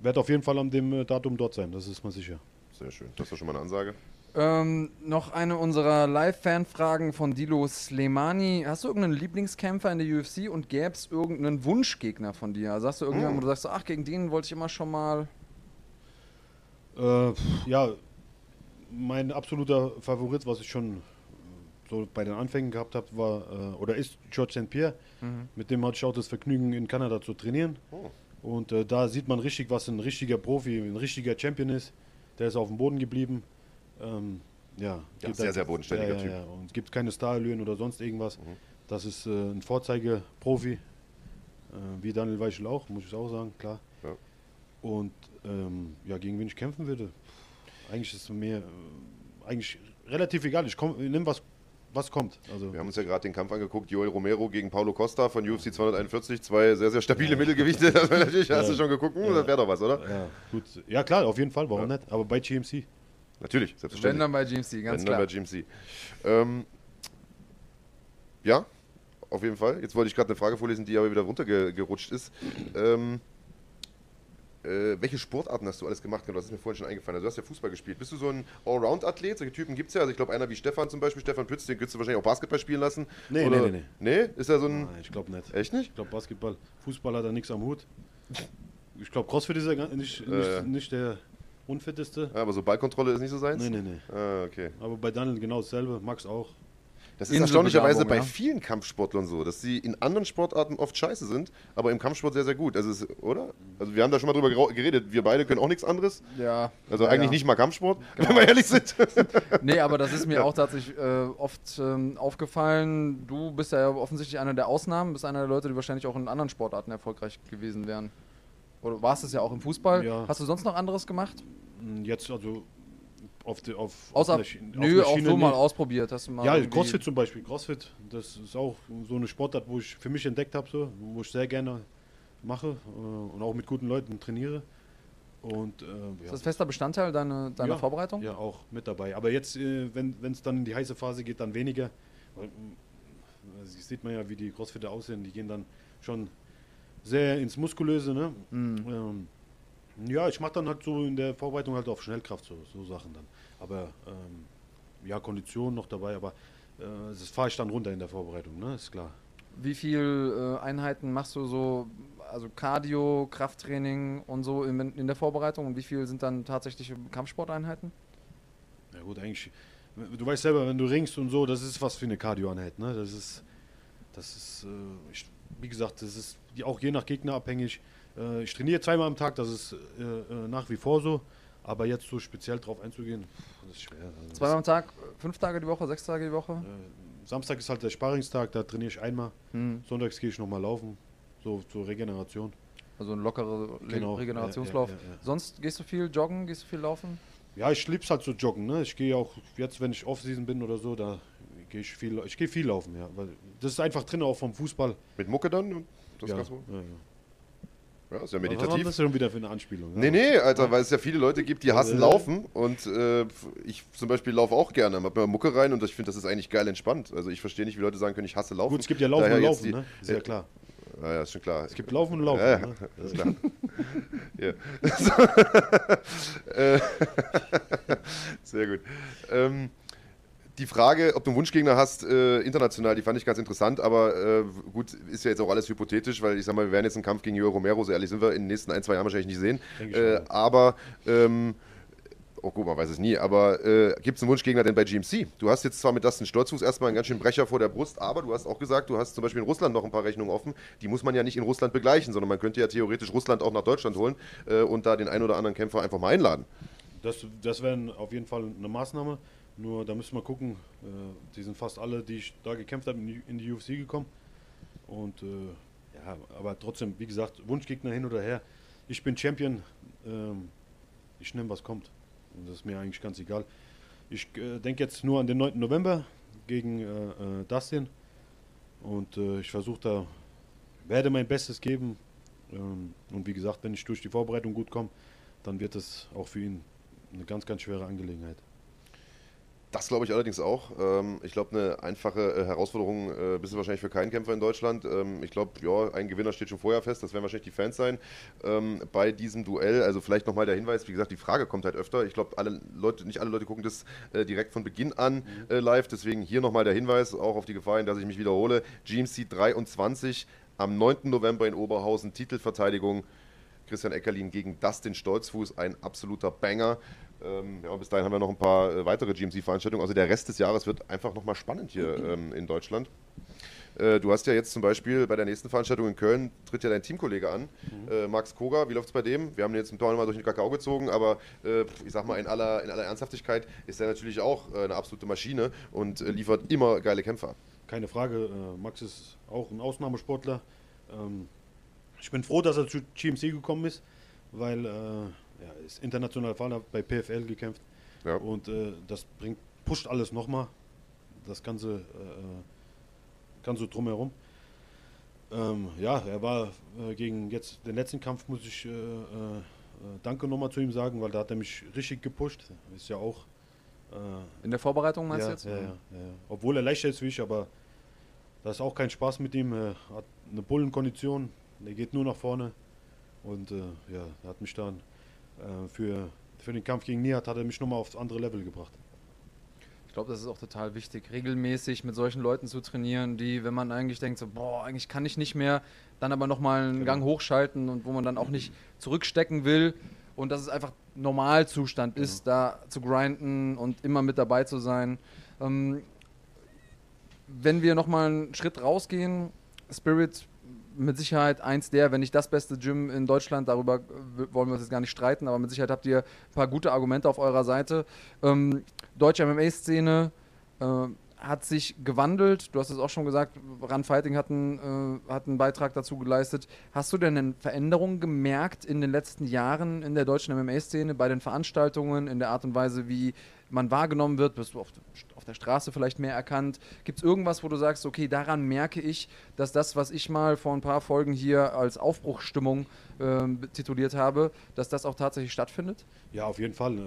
Speaker 3: werde auf jeden Fall an dem äh, Datum dort sein, das ist mal sicher.
Speaker 1: Sehr schön. Das doch schon mal eine Ansage.
Speaker 2: Ähm, noch eine unserer Live-Fan-Fragen von Dilo Slemani. Hast du irgendeinen Lieblingskämpfer in der UFC und gäbe es irgendeinen Wunschgegner von dir? Sagst du irgendjemanden, hm. wo du sagst, ach, gegen den wollte ich immer schon mal.
Speaker 3: Äh, ja, mein absoluter Favorit, was ich schon so bei den Anfängen gehabt habe, war äh, oder ist George St. Pierre. Mhm. Mit dem hatte ich auch das Vergnügen, in Kanada zu trainieren. Oh. Und äh, da sieht man richtig, was ein richtiger Profi, ein richtiger Champion ist. Der ist auf dem Boden geblieben. Ähm, ja,
Speaker 1: ja sehr, halt, sehr bodenständiger ja,
Speaker 3: Typ. Ja, und es gibt keine Starallüren oder sonst irgendwas. Mhm. Das ist äh, ein Vorzeigeprofi, äh, wie Daniel Weichel auch, muss ich auch sagen, klar. Ja. Und ähm, ja, gegen wen ich kämpfen würde, eigentlich ist es mir äh, eigentlich relativ egal. Ich, ich nehme was was kommt.
Speaker 1: Also wir haben uns ja gerade den Kampf angeguckt, Joel Romero gegen Paulo Costa von UFC 241, zwei sehr, sehr stabile ja. Mittelgewichte. Das natürlich, ja. hast du schon geguckt, ja. das wäre doch was, oder?
Speaker 3: Ja, gut. Ja, klar, auf jeden Fall, warum nicht? Aber bei GMC.
Speaker 1: Natürlich,
Speaker 2: selbstverständlich. Wenn dann bei GMC, ganz Wenn klar.
Speaker 1: Wenn dann bei GMC. Ähm, ja, auf jeden Fall. Jetzt wollte ich gerade eine Frage vorlesen, die aber wieder runtergerutscht ist. Ähm, äh, welche Sportarten hast du alles gemacht? Das ist mir vorhin schon eingefallen. Also du hast ja Fußball gespielt. Bist du so ein Allround-Athlet? Solche Typen gibt es ja. Also ich glaube, einer wie Stefan zum Beispiel, Stefan Pütz, den könntest du wahrscheinlich auch Basketball spielen lassen.
Speaker 3: Nee, Oder, nee, nee,
Speaker 1: nee. Nee? Ist er so ein...
Speaker 3: Nein, ich glaube nicht.
Speaker 1: Echt nicht?
Speaker 3: Ich glaube Basketball. Fußball hat er nichts am Hut. Ich glaube, Crossfit ist ja nicht, nicht, äh. nicht der unfitteste.
Speaker 1: Ja, aber so Ballkontrolle ist nicht so seins?
Speaker 3: Nee, nee, nee.
Speaker 1: Ah, okay.
Speaker 3: Aber bei Daniel genau dasselbe, Max auch.
Speaker 1: Das ist erstaunlicherweise bei ja. vielen Kampfsportlern so, dass sie in anderen Sportarten oft scheiße sind, aber im Kampfsport sehr, sehr gut. Also, ist, oder? Also, wir haben da schon mal drüber geredet. Wir beide können auch nichts anderes.
Speaker 2: Ja.
Speaker 1: Also,
Speaker 2: ja,
Speaker 1: eigentlich ja. nicht mal Kampfsport, genau. wenn wir ehrlich sind.
Speaker 2: nee, aber das ist mir auch tatsächlich äh, oft ähm, aufgefallen. Du bist ja offensichtlich einer der Ausnahmen, bist einer der Leute, die wahrscheinlich auch in anderen Sportarten erfolgreich gewesen wären. Oder warst es ja auch im Fußball. Hast du sonst noch anderes gemacht?
Speaker 3: Hm, jetzt, also auf, die, auf,
Speaker 2: Außer, auf nö, auf auch so mal ausprobiert. Hast du mal
Speaker 3: ja, Crossfit zum Beispiel. Crossfit, das ist auch so eine Sportart, wo ich für mich entdeckt habe, so, wo ich sehr gerne mache äh, und auch mit guten Leuten trainiere. Und, äh, ja.
Speaker 2: Ist das fester Bestandteil deiner, deiner
Speaker 3: ja,
Speaker 2: Vorbereitung?
Speaker 3: Ja, auch mit dabei. Aber jetzt, äh, wenn es dann in die heiße Phase geht, dann weniger. Weil, also sieht man ja, wie die Crossfitter aussehen. Die gehen dann schon sehr ins Muskulöse. Ne? Mhm. Ähm, ja, ich mache dann halt so in der Vorbereitung halt auf Schnellkraft so, so Sachen dann. Aber ähm, ja, Kondition noch dabei, aber äh, das fahre ich dann runter in der Vorbereitung, ne? Ist klar.
Speaker 2: Wie viele äh, Einheiten machst du so, also Cardio, Krafttraining und so in, in der Vorbereitung und wie viel sind dann tatsächliche Kampfsporteinheiten?
Speaker 3: Ja gut, eigentlich, du weißt selber, wenn du ringst und so, das ist was für eine Cardio-Einheit, ne? Das ist, das ist, äh, ich, wie gesagt, das ist auch je nach Gegner abhängig. Äh, ich trainiere zweimal am Tag, das ist äh, äh, nach wie vor so. Aber jetzt so speziell drauf einzugehen, das ist schwer.
Speaker 2: Also zweimal am Tag, fünf Tage die Woche, sechs Tage die Woche?
Speaker 3: Samstag ist halt der Sparringstag, da trainiere ich einmal. Hm. Sonntags gehe ich nochmal laufen, so zur Regeneration.
Speaker 2: Also ein lockerer genau. Regenerationslauf. Ja, ja, ja, Sonst gehst du viel joggen, gehst du viel laufen?
Speaker 3: Ja, ich lieb's halt zu so joggen. Ne? Ich gehe auch jetzt, wenn ich Off-Season bin oder so, da gehe ich viel, ich gehe viel laufen, ja. Weil das ist einfach drin auch vom Fußball.
Speaker 1: Mit Mucke dann? Das
Speaker 3: ja, ja, ja.
Speaker 1: Ja, ist ja meditativ. Was ist
Speaker 3: das schon wieder für eine Anspielung?
Speaker 1: Nee, nee, Alter, weil es ja viele Leute gibt, die hassen Laufen und äh, ich zum Beispiel laufe auch gerne, hab mir Mucke rein und ich finde, das ist eigentlich geil entspannt. Also ich verstehe nicht, wie Leute sagen können, ich hasse Laufen.
Speaker 3: Gut, es gibt ja Laufen Daher und Laufen, die, ne? Ist ja klar.
Speaker 1: Ja, ja, ist schon klar.
Speaker 3: Es gibt Laufen und Laufen. Ja, ja, ne?
Speaker 1: ist klar. Sehr gut. Ähm, die Frage, ob du einen Wunschgegner hast, äh, international, die fand ich ganz interessant, aber äh, gut, ist ja jetzt auch alles hypothetisch, weil ich sag mal, wir werden jetzt einen Kampf gegen Joe Romero, so ehrlich sind wir, in den nächsten ein, zwei Jahren wahrscheinlich nicht sehen. Äh, aber ähm, oh gut, man weiß es nie, aber äh, gibt es einen Wunschgegner denn bei GMC? Du hast jetzt zwar mit Dustin Stolzfuß erstmal einen ganz schönen Brecher vor der Brust, aber du hast auch gesagt, du hast zum Beispiel in Russland noch ein paar Rechnungen offen. Die muss man ja nicht in Russland begleichen, sondern man könnte ja theoretisch Russland auch nach Deutschland holen äh, und da den einen oder anderen Kämpfer einfach mal einladen.
Speaker 3: Das, das wäre auf jeden Fall eine Maßnahme. Nur da müssen wir gucken. Äh, die sind fast alle, die ich da gekämpft habe, in die UFC gekommen. Und äh, ja, aber trotzdem, wie gesagt, Wunschgegner hin oder her. Ich bin Champion. Ähm, ich nehme, was kommt. Und das ist mir eigentlich ganz egal. Ich äh, denke jetzt nur an den 9. November gegen äh, äh, Dustin. Und äh, ich versuche da, werde mein Bestes geben. Ähm, und wie gesagt, wenn ich durch die Vorbereitung gut komme, dann wird es auch für ihn eine ganz, ganz schwere Angelegenheit.
Speaker 1: Das glaube ich allerdings auch. Ähm, ich glaube, eine einfache äh, Herausforderung äh, bist du wahrscheinlich für keinen Kämpfer in Deutschland. Ähm, ich glaube, ja, ein Gewinner steht schon vorher fest. Das werden wahrscheinlich die Fans sein ähm, bei diesem Duell. Also vielleicht nochmal der Hinweis, wie gesagt, die Frage kommt halt öfter. Ich glaube, alle Leute, nicht alle Leute gucken das äh, direkt von Beginn an mhm. live. Deswegen hier nochmal der Hinweis, auch auf die Gefahr dass ich mich wiederhole. GMC 23 am 9. November in Oberhausen, Titelverteidigung. Christian Eckerlin gegen Dustin Stolzfuß, ein absoluter Banger. Ähm, ja, bis dahin haben wir noch ein paar äh, weitere GMC-Veranstaltungen. Also der Rest des Jahres wird einfach nochmal spannend hier mhm. ähm, in Deutschland. Äh, du hast ja jetzt zum Beispiel bei der nächsten Veranstaltung in Köln, tritt ja dein Teamkollege an, mhm. äh, Max Koga. Wie läuft es bei dem? Wir haben ihn jetzt im Tor mal durch den Kakao gezogen, aber äh, ich sag mal, in aller, in aller Ernsthaftigkeit ist er natürlich auch eine absolute Maschine und liefert immer geile Kämpfer.
Speaker 3: Keine Frage, Max ist auch ein Ausnahmesportler. Ähm, ich bin froh, dass er zu GMC gekommen ist, weil ja, ist international erfahren, hat bei PFL gekämpft. Ja. Und äh, das bringt, pusht alles nochmal. Das Ganze, äh, äh, Ganze drumherum. Ähm, ja, er war äh, gegen jetzt den letzten Kampf, muss ich äh, äh, Danke nochmal zu ihm sagen, weil da hat er mich richtig gepusht. Ist ja auch.
Speaker 2: In der Vorbereitung meinst
Speaker 3: ja,
Speaker 2: du jetzt?
Speaker 3: Ja, ja, ja, Obwohl er leichter ist wie ich, aber das ist auch kein Spaß mit ihm. Er hat eine Bullenkondition, er geht nur nach vorne. Und ja, er hat mich dann äh, für, für den Kampf gegen Nihat hat er mich nochmal aufs andere Level gebracht.
Speaker 2: Ich glaube, das ist auch total wichtig, regelmäßig mit solchen Leuten zu trainieren, die, wenn man eigentlich denkt, so, boah, eigentlich kann ich nicht mehr, dann aber nochmal einen genau. Gang hochschalten und wo man dann auch nicht zurückstecken will und dass es einfach Normalzustand genau. ist, da zu grinden und immer mit dabei zu sein. Ähm, wenn wir nochmal einen Schritt rausgehen, Spirit mit Sicherheit eins der, wenn nicht das beste Gym in Deutschland, darüber wollen wir uns jetzt gar nicht streiten, aber mit Sicherheit habt ihr ein paar gute Argumente auf eurer Seite. Ähm, deutsche MMA-Szene äh, hat sich gewandelt. Du hast es auch schon gesagt, Run Fighting hat einen, äh, hat einen Beitrag dazu geleistet. Hast du denn eine Veränderung gemerkt in den letzten Jahren in der deutschen MMA-Szene, bei den Veranstaltungen, in der Art und Weise, wie man wahrgenommen wird? Bist du auf, auf der Straße vielleicht mehr erkannt? Gibt es irgendwas, wo du sagst, okay, daran merke ich, dass das, was ich mal vor ein paar Folgen hier als Aufbruchstimmung äh, tituliert habe, dass das auch tatsächlich stattfindet?
Speaker 3: Ja, auf jeden Fall. Äh,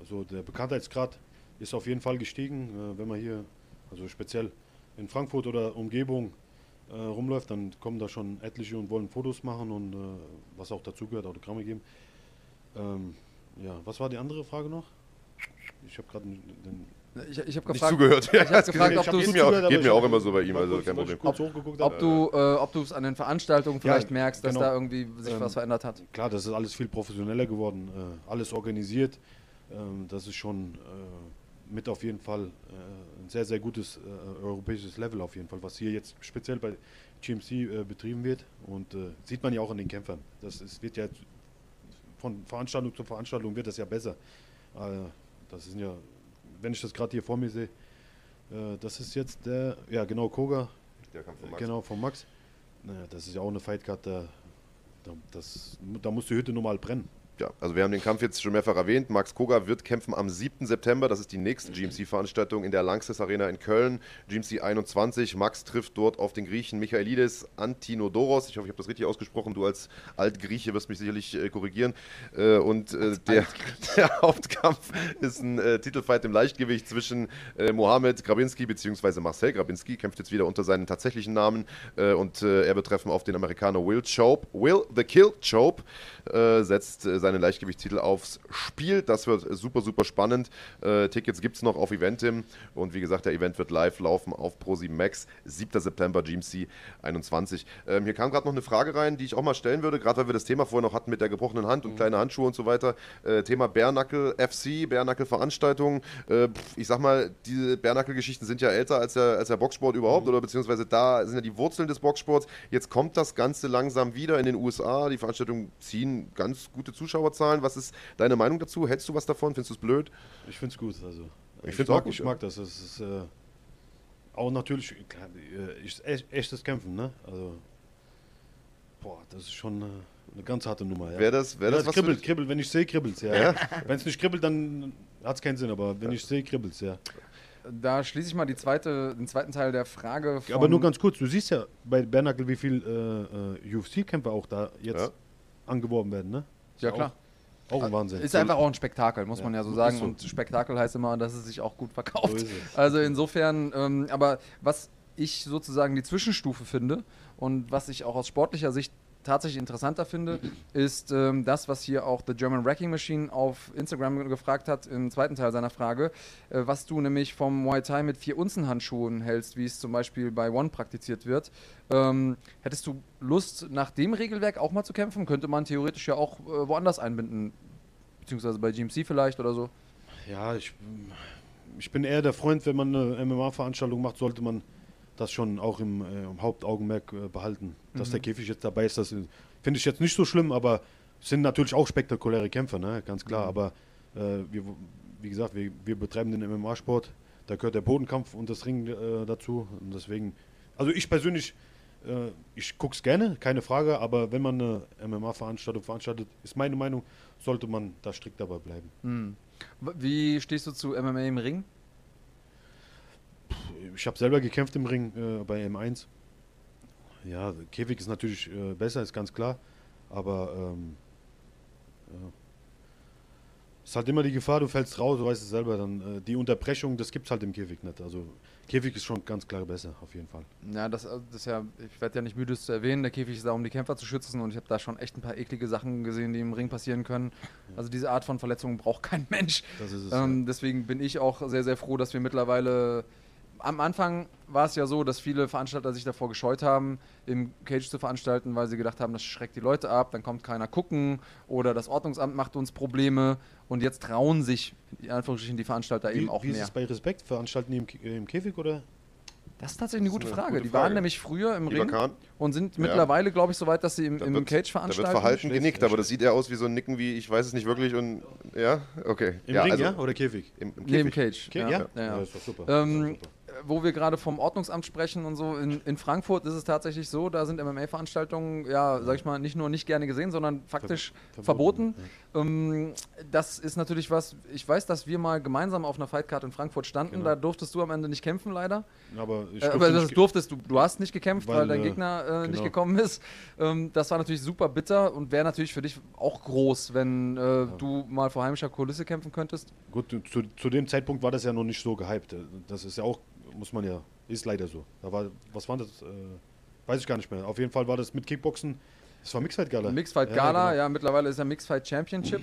Speaker 3: also der Bekanntheitsgrad ist auf jeden Fall gestiegen. Äh, wenn man hier, also speziell in Frankfurt oder Umgebung, äh, rumläuft, dann kommen da schon etliche und wollen Fotos machen und äh, was auch dazugehört, Autogramme geben. Ähm, ja, was war die andere Frage noch? Ich habe gerade den.
Speaker 2: Ich, ich habe gefragt,
Speaker 1: zugehört.
Speaker 2: Ich habe gefragt, ob du
Speaker 1: es mir, auch, geht mir auch immer so bei ihm, also kein Problem.
Speaker 2: Ob, ob du, äh, ob du es an den Veranstaltungen vielleicht ja, merkst, dass genau. da irgendwie sich ähm, was verändert hat.
Speaker 3: Klar, das ist alles viel professioneller geworden, äh, alles organisiert. Ähm, das ist schon äh, mit auf jeden Fall äh, ein sehr, sehr gutes äh, europäisches Level auf jeden Fall, was hier jetzt speziell bei GMC äh, betrieben wird. Und sieht man ja auch an den Kämpfern. Das ist, wird ja von Veranstaltung zu Veranstaltung wird das ja besser. Das sind ja, wenn ich das gerade hier vor mir sehe, äh, das ist jetzt der, ja genau, Koga. Der kam von Max. Genau, von Max. Naja, das ist ja auch eine Fightcard, da, das, da muss die Hütte normal brennen
Speaker 1: ja, also wir haben den Kampf jetzt schon mehrfach erwähnt. Max Koga wird kämpfen am 7. September. Das ist die nächste GMC-Veranstaltung in der Langsys Arena in Köln. GMC 21. Max trifft dort auf den Griechen Michaelidis Antinodoros. Ich hoffe, ich habe das richtig ausgesprochen. Du als Altgrieche wirst mich sicherlich äh, korrigieren. Äh, und äh, der, der, Hauptkampf ist ein äh, Titelfight im Leichtgewicht zwischen äh, Mohamed Grabinski bzw. Marcel Grabinski. Kämpft jetzt wieder unter seinen tatsächlichen Namen. Äh, und er wird treffen auf den Amerikaner Will Chope. Will the Kill Chope. setzt seine Leichtgewichtstitel aufs Spiel. Das wird super, super spannend. Äh, Tickets gibt es noch auf Eventim und wie gesagt, der Event wird live laufen auf Pro7 Max, 7. September, GMC 21. Ähm, hier kam gerade noch eine Frage rein, die ich auch mal stellen würde, gerade weil wir das Thema vorher noch hatten mit der gebrochenen Hand und mhm. kleine Handschuhe und so weiter. Äh, Thema Bärnackel FC, Bärnackel Veranstaltungen. Äh, ich sag mal, diese Bärnackel-Geschichten sind ja älter als der, als der Boxsport überhaupt mhm. oder beziehungsweise da sind ja die Wurzeln des Boxsports. Jetzt kommt das Ganze langsam wieder in den USA. Die Veranstaltungen ziehen ganz gute Zuschauerzahlen. Was ist deine Meinung dazu? Hältst du was davon? Findest du es blöd?
Speaker 3: Ich finde es gut. Also,
Speaker 1: ich, ich, mag, gut,
Speaker 3: ich mag das. Das ist äh, auch natürlich klar, äh, echtes Kämpfen. Ne? Also, boah, das ist schon. Äh, eine ganz harte Nummer. Ja.
Speaker 1: Wäre das, wär das,
Speaker 3: das kribbelt, kribbelt. Wenn ich sehe, kribbelt es. Ja. ja? Wenn es nicht kribbelt, dann hat es keinen Sinn. Aber wenn ich sehe, kribbelt es. Ja.
Speaker 2: Da schließe ich mal die zweite, den zweiten Teil der Frage.
Speaker 3: aber nur ganz kurz. Du siehst ja bei Bernackel, wie viele äh, äh UFC-Kämpfer auch da jetzt ja. angeworben werden. Ne?
Speaker 2: Ja, klar.
Speaker 3: Auch, ein Wahnsinn.
Speaker 2: Ist einfach auch ein Spektakel, muss man ja so sagen. So. Und Spektakel heißt immer, dass es sich auch gut verkauft. So also insofern, ähm, aber was ich sozusagen die Zwischenstufe finde und was ich auch aus sportlicher Sicht tatsächlich interessanter finde, ist ähm, das, was hier auch The German Wrecking Machine auf Instagram gefragt hat, im zweiten Teil seiner Frage, äh, was du nämlich vom Muay Thai mit vier Unzen Handschuhen hältst, wie es zum Beispiel bei One praktiziert wird. Ähm, hättest du Lust, nach dem Regelwerk auch mal zu kämpfen? Könnte man theoretisch ja auch äh, woanders einbinden, beziehungsweise bei GMC vielleicht oder so?
Speaker 3: Ja, ich, ich bin eher der Freund, wenn man eine MMA-Veranstaltung macht, sollte man das schon auch im, äh, im Hauptaugenmerk äh, behalten. Dass mhm. der Käfig jetzt dabei ist, das finde ich jetzt nicht so schlimm, aber sind natürlich auch spektakuläre Kämpfer, ne? ganz klar. Mhm. Aber äh, wir, wie gesagt, wir, wir betreiben den MMA-Sport, da gehört der Bodenkampf und das Ring äh, dazu. Und deswegen, also ich persönlich, äh, ich gucke es gerne, keine Frage, aber wenn man eine MMA-Veranstaltung veranstaltet, ist meine Meinung, sollte man da strikt dabei bleiben.
Speaker 2: Mhm. Wie stehst du zu MMA im Ring?
Speaker 3: Ich habe selber gekämpft im Ring äh, bei M1. Ja, Käfig ist natürlich äh, besser, ist ganz klar. Aber ähm, ja. ist halt immer die Gefahr, du fällst raus, du weißt es selber. Dann äh, die Unterbrechung, das gibt es halt im Käfig nicht. Also Käfig ist schon ganz klar besser, auf jeden Fall.
Speaker 2: Ja, das, äh, das ist ja, ich werde ja nicht müde es zu erwähnen, der Käfig ist da, um die Kämpfer zu schützen und ich habe da schon echt ein paar eklige Sachen gesehen, die im Ring passieren können. Ja. Also diese Art von Verletzungen braucht kein Mensch. Das ist es, ähm, ja. Deswegen bin ich auch sehr, sehr froh, dass wir mittlerweile am Anfang war es ja so, dass viele Veranstalter sich davor gescheut haben, im Cage zu veranstalten, weil sie gedacht haben, das schreckt die Leute ab, dann kommt keiner gucken oder das Ordnungsamt macht uns Probleme und jetzt trauen sich in Anführungsstrichen die Veranstalter
Speaker 3: wie,
Speaker 2: eben auch
Speaker 3: wie
Speaker 2: mehr.
Speaker 3: Wie ist es bei Respekt? Veranstalten die im, äh, im Käfig oder?
Speaker 2: Das ist tatsächlich eine gute Frage. Eine gute die waren nämlich früher im Ring und sind ja. mittlerweile, glaube ich, so weit, dass sie im, im wird, Cage veranstalten.
Speaker 1: Da wird verhalten genickt, aber das sieht eher aus wie so ein Nicken wie, ich weiß es nicht wirklich und ja, okay.
Speaker 3: Im
Speaker 1: ja,
Speaker 3: Ring, also, ja? Oder Käfig?
Speaker 2: Im, im Käfig. Nee, im Cage.
Speaker 3: Ke ja? Ja? ja, ja.
Speaker 2: das ist doch super. Ähm, super wo wir gerade vom Ordnungsamt sprechen und so, in, in, Frankfurt ist es tatsächlich so, da sind MMA-Veranstaltungen, ja, sag ich mal, nicht nur nicht gerne gesehen, sondern faktisch Ver verboten. verboten. Ja. Ähm, das ist natürlich was, ich weiß, dass wir mal gemeinsam auf einer Fightcard in Frankfurt standen, genau. da durftest du am Ende nicht kämpfen, leider.
Speaker 3: Aber,
Speaker 2: ich äh, aber das durftest du, du hast nicht gekämpft, weil, weil dein äh, Gegner äh, genau. nicht gekommen ist. Ähm, das war natürlich super bitter und wäre natürlich für dich auch groß, wenn äh, ja. du mal vor heimischer Kulisse kämpfen könntest.
Speaker 3: Gut, zu, zu dem Zeitpunkt war das ja noch nicht so gehypt. Das ist ja auch muss man ja, ist leider so. Da war, was war das? Äh, weiß ich gar nicht mehr. Auf jeden Fall war das mit Kickboxen. Das war Mixfight Gala.
Speaker 2: Mixfight Gala, ja, genau. ja mittlerweile ist ja Mixfight Championship.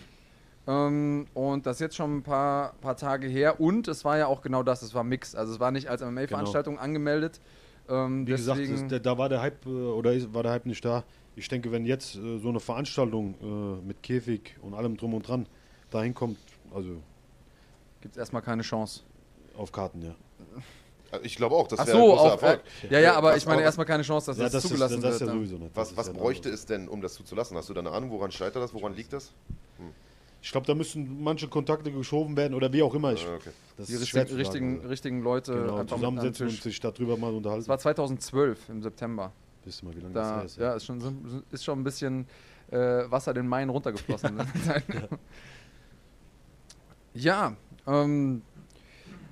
Speaker 2: Ähm, und das ist jetzt schon ein paar, paar Tage her. Und es war ja auch genau das, es war Mix. Also es war nicht als MMA-Veranstaltung genau. angemeldet.
Speaker 3: Ähm, Wie gesagt, das, da war der Hype äh, oder ist, war der Hype nicht da. Ich denke, wenn jetzt äh, so eine Veranstaltung äh, mit Käfig und allem drum und dran dahin kommt, also
Speaker 2: gibt es erstmal keine Chance.
Speaker 3: Auf Karten, ja.
Speaker 1: Also ich glaube auch, das
Speaker 2: wäre so, ein großer Erfolg. Äh, ja, ja, aber ich meine erstmal keine Chance, dass ja, das, das, zugelassen ist,
Speaker 1: das
Speaker 2: wird.
Speaker 1: Ja sowieso nicht. Was, was bräuchte es denn, um das zuzulassen? Hast du da eine Ahnung, woran scheitert das, woran liegt das? Hm.
Speaker 3: Ich glaube, da müssen manche Kontakte geschoben werden oder wie auch immer. Ich,
Speaker 2: ah, okay. Die richtigen, richtigen, richtigen, Leute
Speaker 3: genau, zusammensetzen und sich darüber mal unterhalten. Das
Speaker 2: war 2012 im September.
Speaker 3: Wisst ihr mal, wie lange
Speaker 2: da, das ist? Ja, ja ist, schon, ist schon ein bisschen äh, Wasser den Main runtergeflossen. ja, ähm,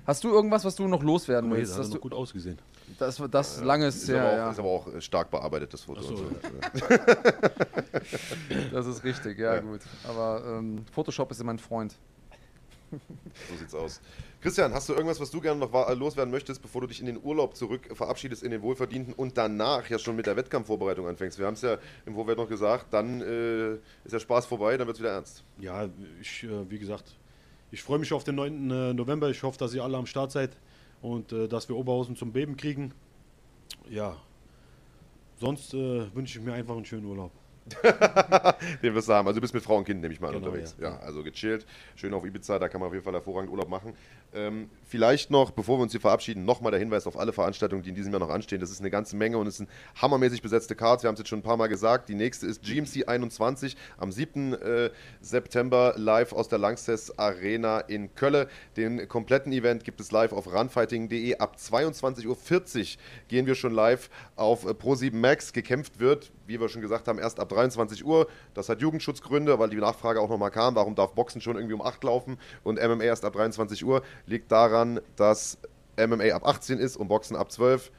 Speaker 2: Hast du irgendwas, was du noch loswerden willst?
Speaker 3: Das hat gut ausgesehen.
Speaker 2: Das, das ja, lange ist, sehr.
Speaker 1: Aber auch,
Speaker 2: ja.
Speaker 1: ist aber auch stark bearbeitet, Foto. So,
Speaker 2: ja. das ist richtig, ja, gut. Aber ähm, Photoshop ist immer ein Freund.
Speaker 1: So sieht's aus. Christian, hast du irgendwas, was du gerne noch wa- loswerden möchtest, bevor du dich in den Urlaub zurück verabschiedest, in den Wohlverdienten und danach ja schon mit der Wettkampfvorbereitung anfängst? Wir haben es ja im Vorfeld noch gesagt, dann äh, ist der Spaß vorbei, dann wird es wieder ernst.
Speaker 3: Ja, ich, äh, wie gesagt, ich freue mich auf den 9. äh, November. Ich hoffe, dass ihr alle am Start seid und äh, dass wir Oberhausen zum Beben kriegen. Ja, sonst äh, wünsche ich mir einfach einen schönen Urlaub.
Speaker 1: Den wirst du haben. Also du bist mit Frau und Kind, nehme ich mal,
Speaker 3: Genau,
Speaker 1: unterwegs. Ja.
Speaker 3: ja.
Speaker 1: also gechillt, schön auf Ibiza, da kann man auf jeden Fall hervorragend Urlaub machen. Ähm, vielleicht noch, bevor wir uns hier verabschieden, nochmal der Hinweis auf alle Veranstaltungen, die in diesem Jahr noch anstehen. Das ist eine ganze Menge und es sind hammermäßig besetzte Cards. Wir haben es jetzt schon ein paar Mal gesagt. Die nächste ist GMC 21 am 7. Äh, September live aus der Lanxess Arena in Kölle. Den kompletten Event gibt es live auf runfighting.de. Ab 22.40 Uhr gehen wir schon live auf äh, Pro7 Max. Gekämpft wird, wie wir schon gesagt haben, erst ab 23 Uhr. Das hat Jugendschutzgründe, weil die Nachfrage auch nochmal kam. Warum darf Boxen schon irgendwie um 8 laufen und MMA erst ab 23 Uhr? Liegt daran, dass MMA ab 18 ist und Boxen ab 12.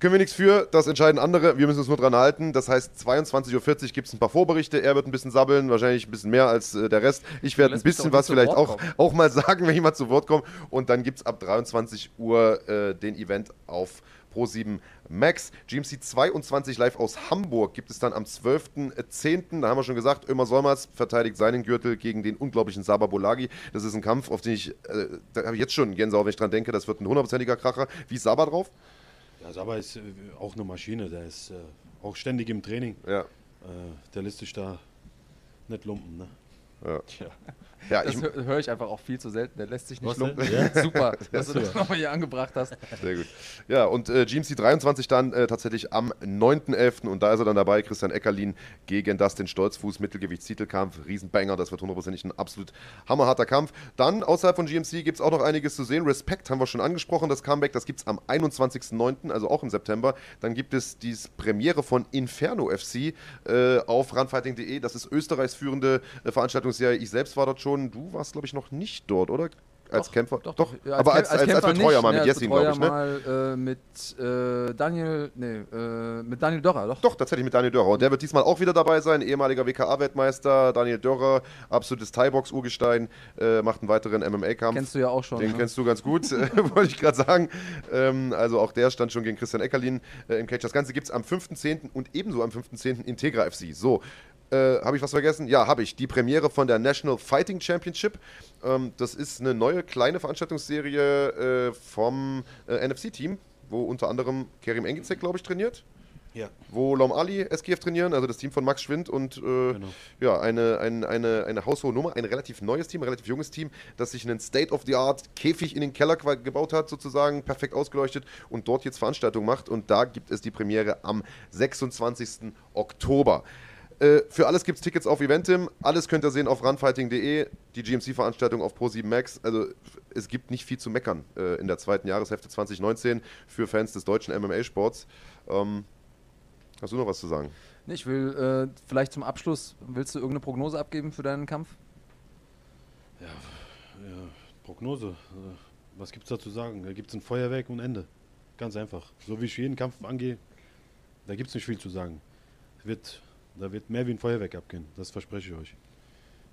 Speaker 1: Können wir nichts für, das entscheiden andere. Wir müssen uns nur dran halten. Das heißt, 22.40 Uhr gibt es ein paar Vorberichte. Er wird ein bisschen sabbeln, wahrscheinlich ein bisschen mehr als äh, der Rest. Ich werde ein bisschen was vielleicht auch,
Speaker 2: kommen.
Speaker 1: auch mal sagen, wenn jemand zu Wort kommt. Und dann gibt es ab 23 Uhr äh, den Event auf Pro7 Max. GMC 22 live aus Hamburg gibt es dann am 12.10. Da haben wir schon gesagt, Ömer Solmers verteidigt seinen Gürtel gegen den unglaublichen Saba Bolagi. Das ist ein Kampf, auf den ich, äh, da habe ich jetzt schon Gänsehaut, wenn ich dran denke. Das wird ein hundertprozentiger Kracher. Wie ist Saba drauf?
Speaker 3: Ja, Saba ist äh, auch eine Maschine, der ist äh, auch ständig im Training.
Speaker 1: Ja.
Speaker 3: Äh, der lässt sich da nicht lumpen. Ne?
Speaker 1: Ja.
Speaker 3: Tja.
Speaker 1: Ja,
Speaker 2: Das höre hör ich einfach auch viel zu selten. Der lässt sich nicht lumpen.
Speaker 3: Ja?
Speaker 2: Super, dass du das nochmal hier angebracht hast.
Speaker 1: Sehr gut. Ja, und äh, GMC 23 dann äh, tatsächlich am 9.11. Und da ist er dann dabei, Christian Eckerlin gegen Dustin Stolzfuß, Mittelgewichtstitelkampf, Riesenbanger, das wird hundertprozentig ein absolut hammerharter Kampf. Dann, außerhalb von GMC, gibt es auch noch einiges zu sehen. Respect haben wir schon angesprochen, das Comeback, das gibt es am 21.09., also auch im September. Dann gibt es die Premiere von Inferno FC äh, auf runfighting.de. Das ist Österreichs führende äh, Veranstaltungsserie. Ich selbst war dort schon. Du warst, glaube ich, noch nicht dort, oder? Als
Speaker 2: Doch,
Speaker 1: Kämpfer?
Speaker 2: Doch, doch. Ja,
Speaker 1: aber als,
Speaker 2: Kämp-
Speaker 1: als, als,
Speaker 2: Kämpfer
Speaker 1: Betreuer
Speaker 2: nicht,
Speaker 1: mal
Speaker 2: ne,
Speaker 1: mit
Speaker 2: als
Speaker 1: Jessin, glaube ich, ne?
Speaker 2: Mal äh, mit äh, Daniel, nee, äh, mit Daniel Dorrer, doch.
Speaker 1: Doch, tatsächlich mit Daniel Dörrer. Und der wird diesmal auch wieder dabei sein. Ehemaliger WKA-Weltmeister Daniel Dörrer, absolutes Thai-Box-Urgestein, äh, macht einen weiteren MMA-Kampf.
Speaker 2: Kennst du ja auch schon.
Speaker 1: Den
Speaker 2: ne?
Speaker 1: kennst du ganz gut, äh, wollte ich gerade sagen. Ähm, also auch der stand schon gegen Christian Eckerlin äh, im Cage. Das Ganze gibt es am 5.10. und ebenso am 5.10. Integra FC. So, äh, habe ich was vergessen? Ja, habe ich. Die Premiere von der National Fighting Championship. Ähm, das ist eine neue kleine Veranstaltungsserie äh, vom äh, NFC-Team, wo unter anderem Kerim Engizek, glaube ich, trainiert
Speaker 3: Ja.
Speaker 1: wo Lom Ali SGF trainieren, also das Team von Max Schwind und äh,
Speaker 3: Genau.
Speaker 1: ja, eine, ein, eine, eine haushohe Nummer, ein relativ neues Team, ein relativ junges Team, das sich einen State-of-the-Art Käfig in den Keller gebaut hat, sozusagen, perfekt ausgeleuchtet und dort jetzt Veranstaltungen macht und da gibt es die Premiere am 26. Oktober. Äh, Für alles gibt es Tickets auf Eventim. Alles könnt ihr sehen auf runfighting.de. Die GMC-Veranstaltung auf Pro7 Max. Also es gibt nicht viel zu meckern äh, in der zweiten Jahreshälfte 2019 für Fans des deutschen MMA-Sports. Ähm, hast du noch was zu sagen?
Speaker 2: Nee, Ich will äh, vielleicht zum Abschluss, willst du irgendeine Prognose abgeben für deinen Kampf?
Speaker 3: Ja, Prognose. Äh, Was gibt's da zu sagen? Da gibt's ein Feuerwerk und Ende. Ganz einfach. So wie ich jeden Kampf angehe, da gibt's nicht viel zu sagen. Wird, da wird mehr wie ein Feuerwerk abgehen. Das verspreche ich euch.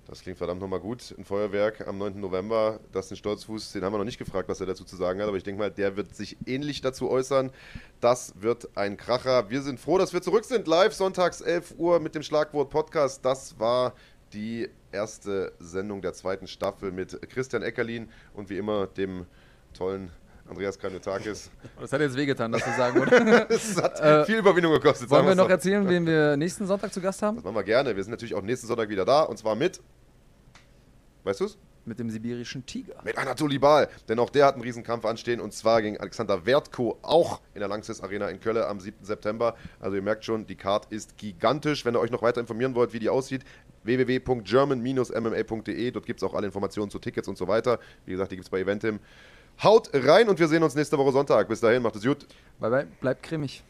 Speaker 1: Das klingt verdammt nochmal gut. Ein Feuerwerk am 9. November. Dustin Stolzfuß, den haben wir noch nicht gefragt, was er dazu zu sagen hat, aber ich denke mal, der wird sich ähnlich dazu äußern. Das wird ein Kracher. Wir sind froh, dass wir zurück sind. Live sonntags 11 Uhr mit dem Schlagwort Podcast. Das war die erste Sendung der zweiten Staffel mit Christian Eckerlin und wie immer dem tollen Andreas Kanyotakis.
Speaker 2: Das hat jetzt wehgetan, das zu sagen, oder?
Speaker 1: Es hat
Speaker 2: Äh,
Speaker 1: viel Überwindung gekostet.
Speaker 2: Wollen wir noch erzählen, wen wir nächsten Sonntag zu Gast haben?
Speaker 1: Das machen wir gerne. Wir sind natürlich auch nächsten Sonntag wieder da und zwar mit. Weißt du's?
Speaker 2: Mit dem sibirischen Tiger.
Speaker 1: Mit Anatoli Bal, denn auch der hat einen Riesenkampf anstehen und zwar gegen Alexander Wertko, auch in der Lanxess Arena in Köln am 7. September. Also ihr merkt schon, die Card ist gigantisch. Wenn ihr euch noch weiter informieren wollt, wie die aussieht, www.german-mma.de. Dort gibt es auch alle Informationen zu Tickets und so weiter. Wie gesagt, die gibt es bei Eventim. Haut rein und wir sehen uns nächste Woche Sonntag. Bis dahin, macht es gut.
Speaker 2: Bye bye, bleibt cremig.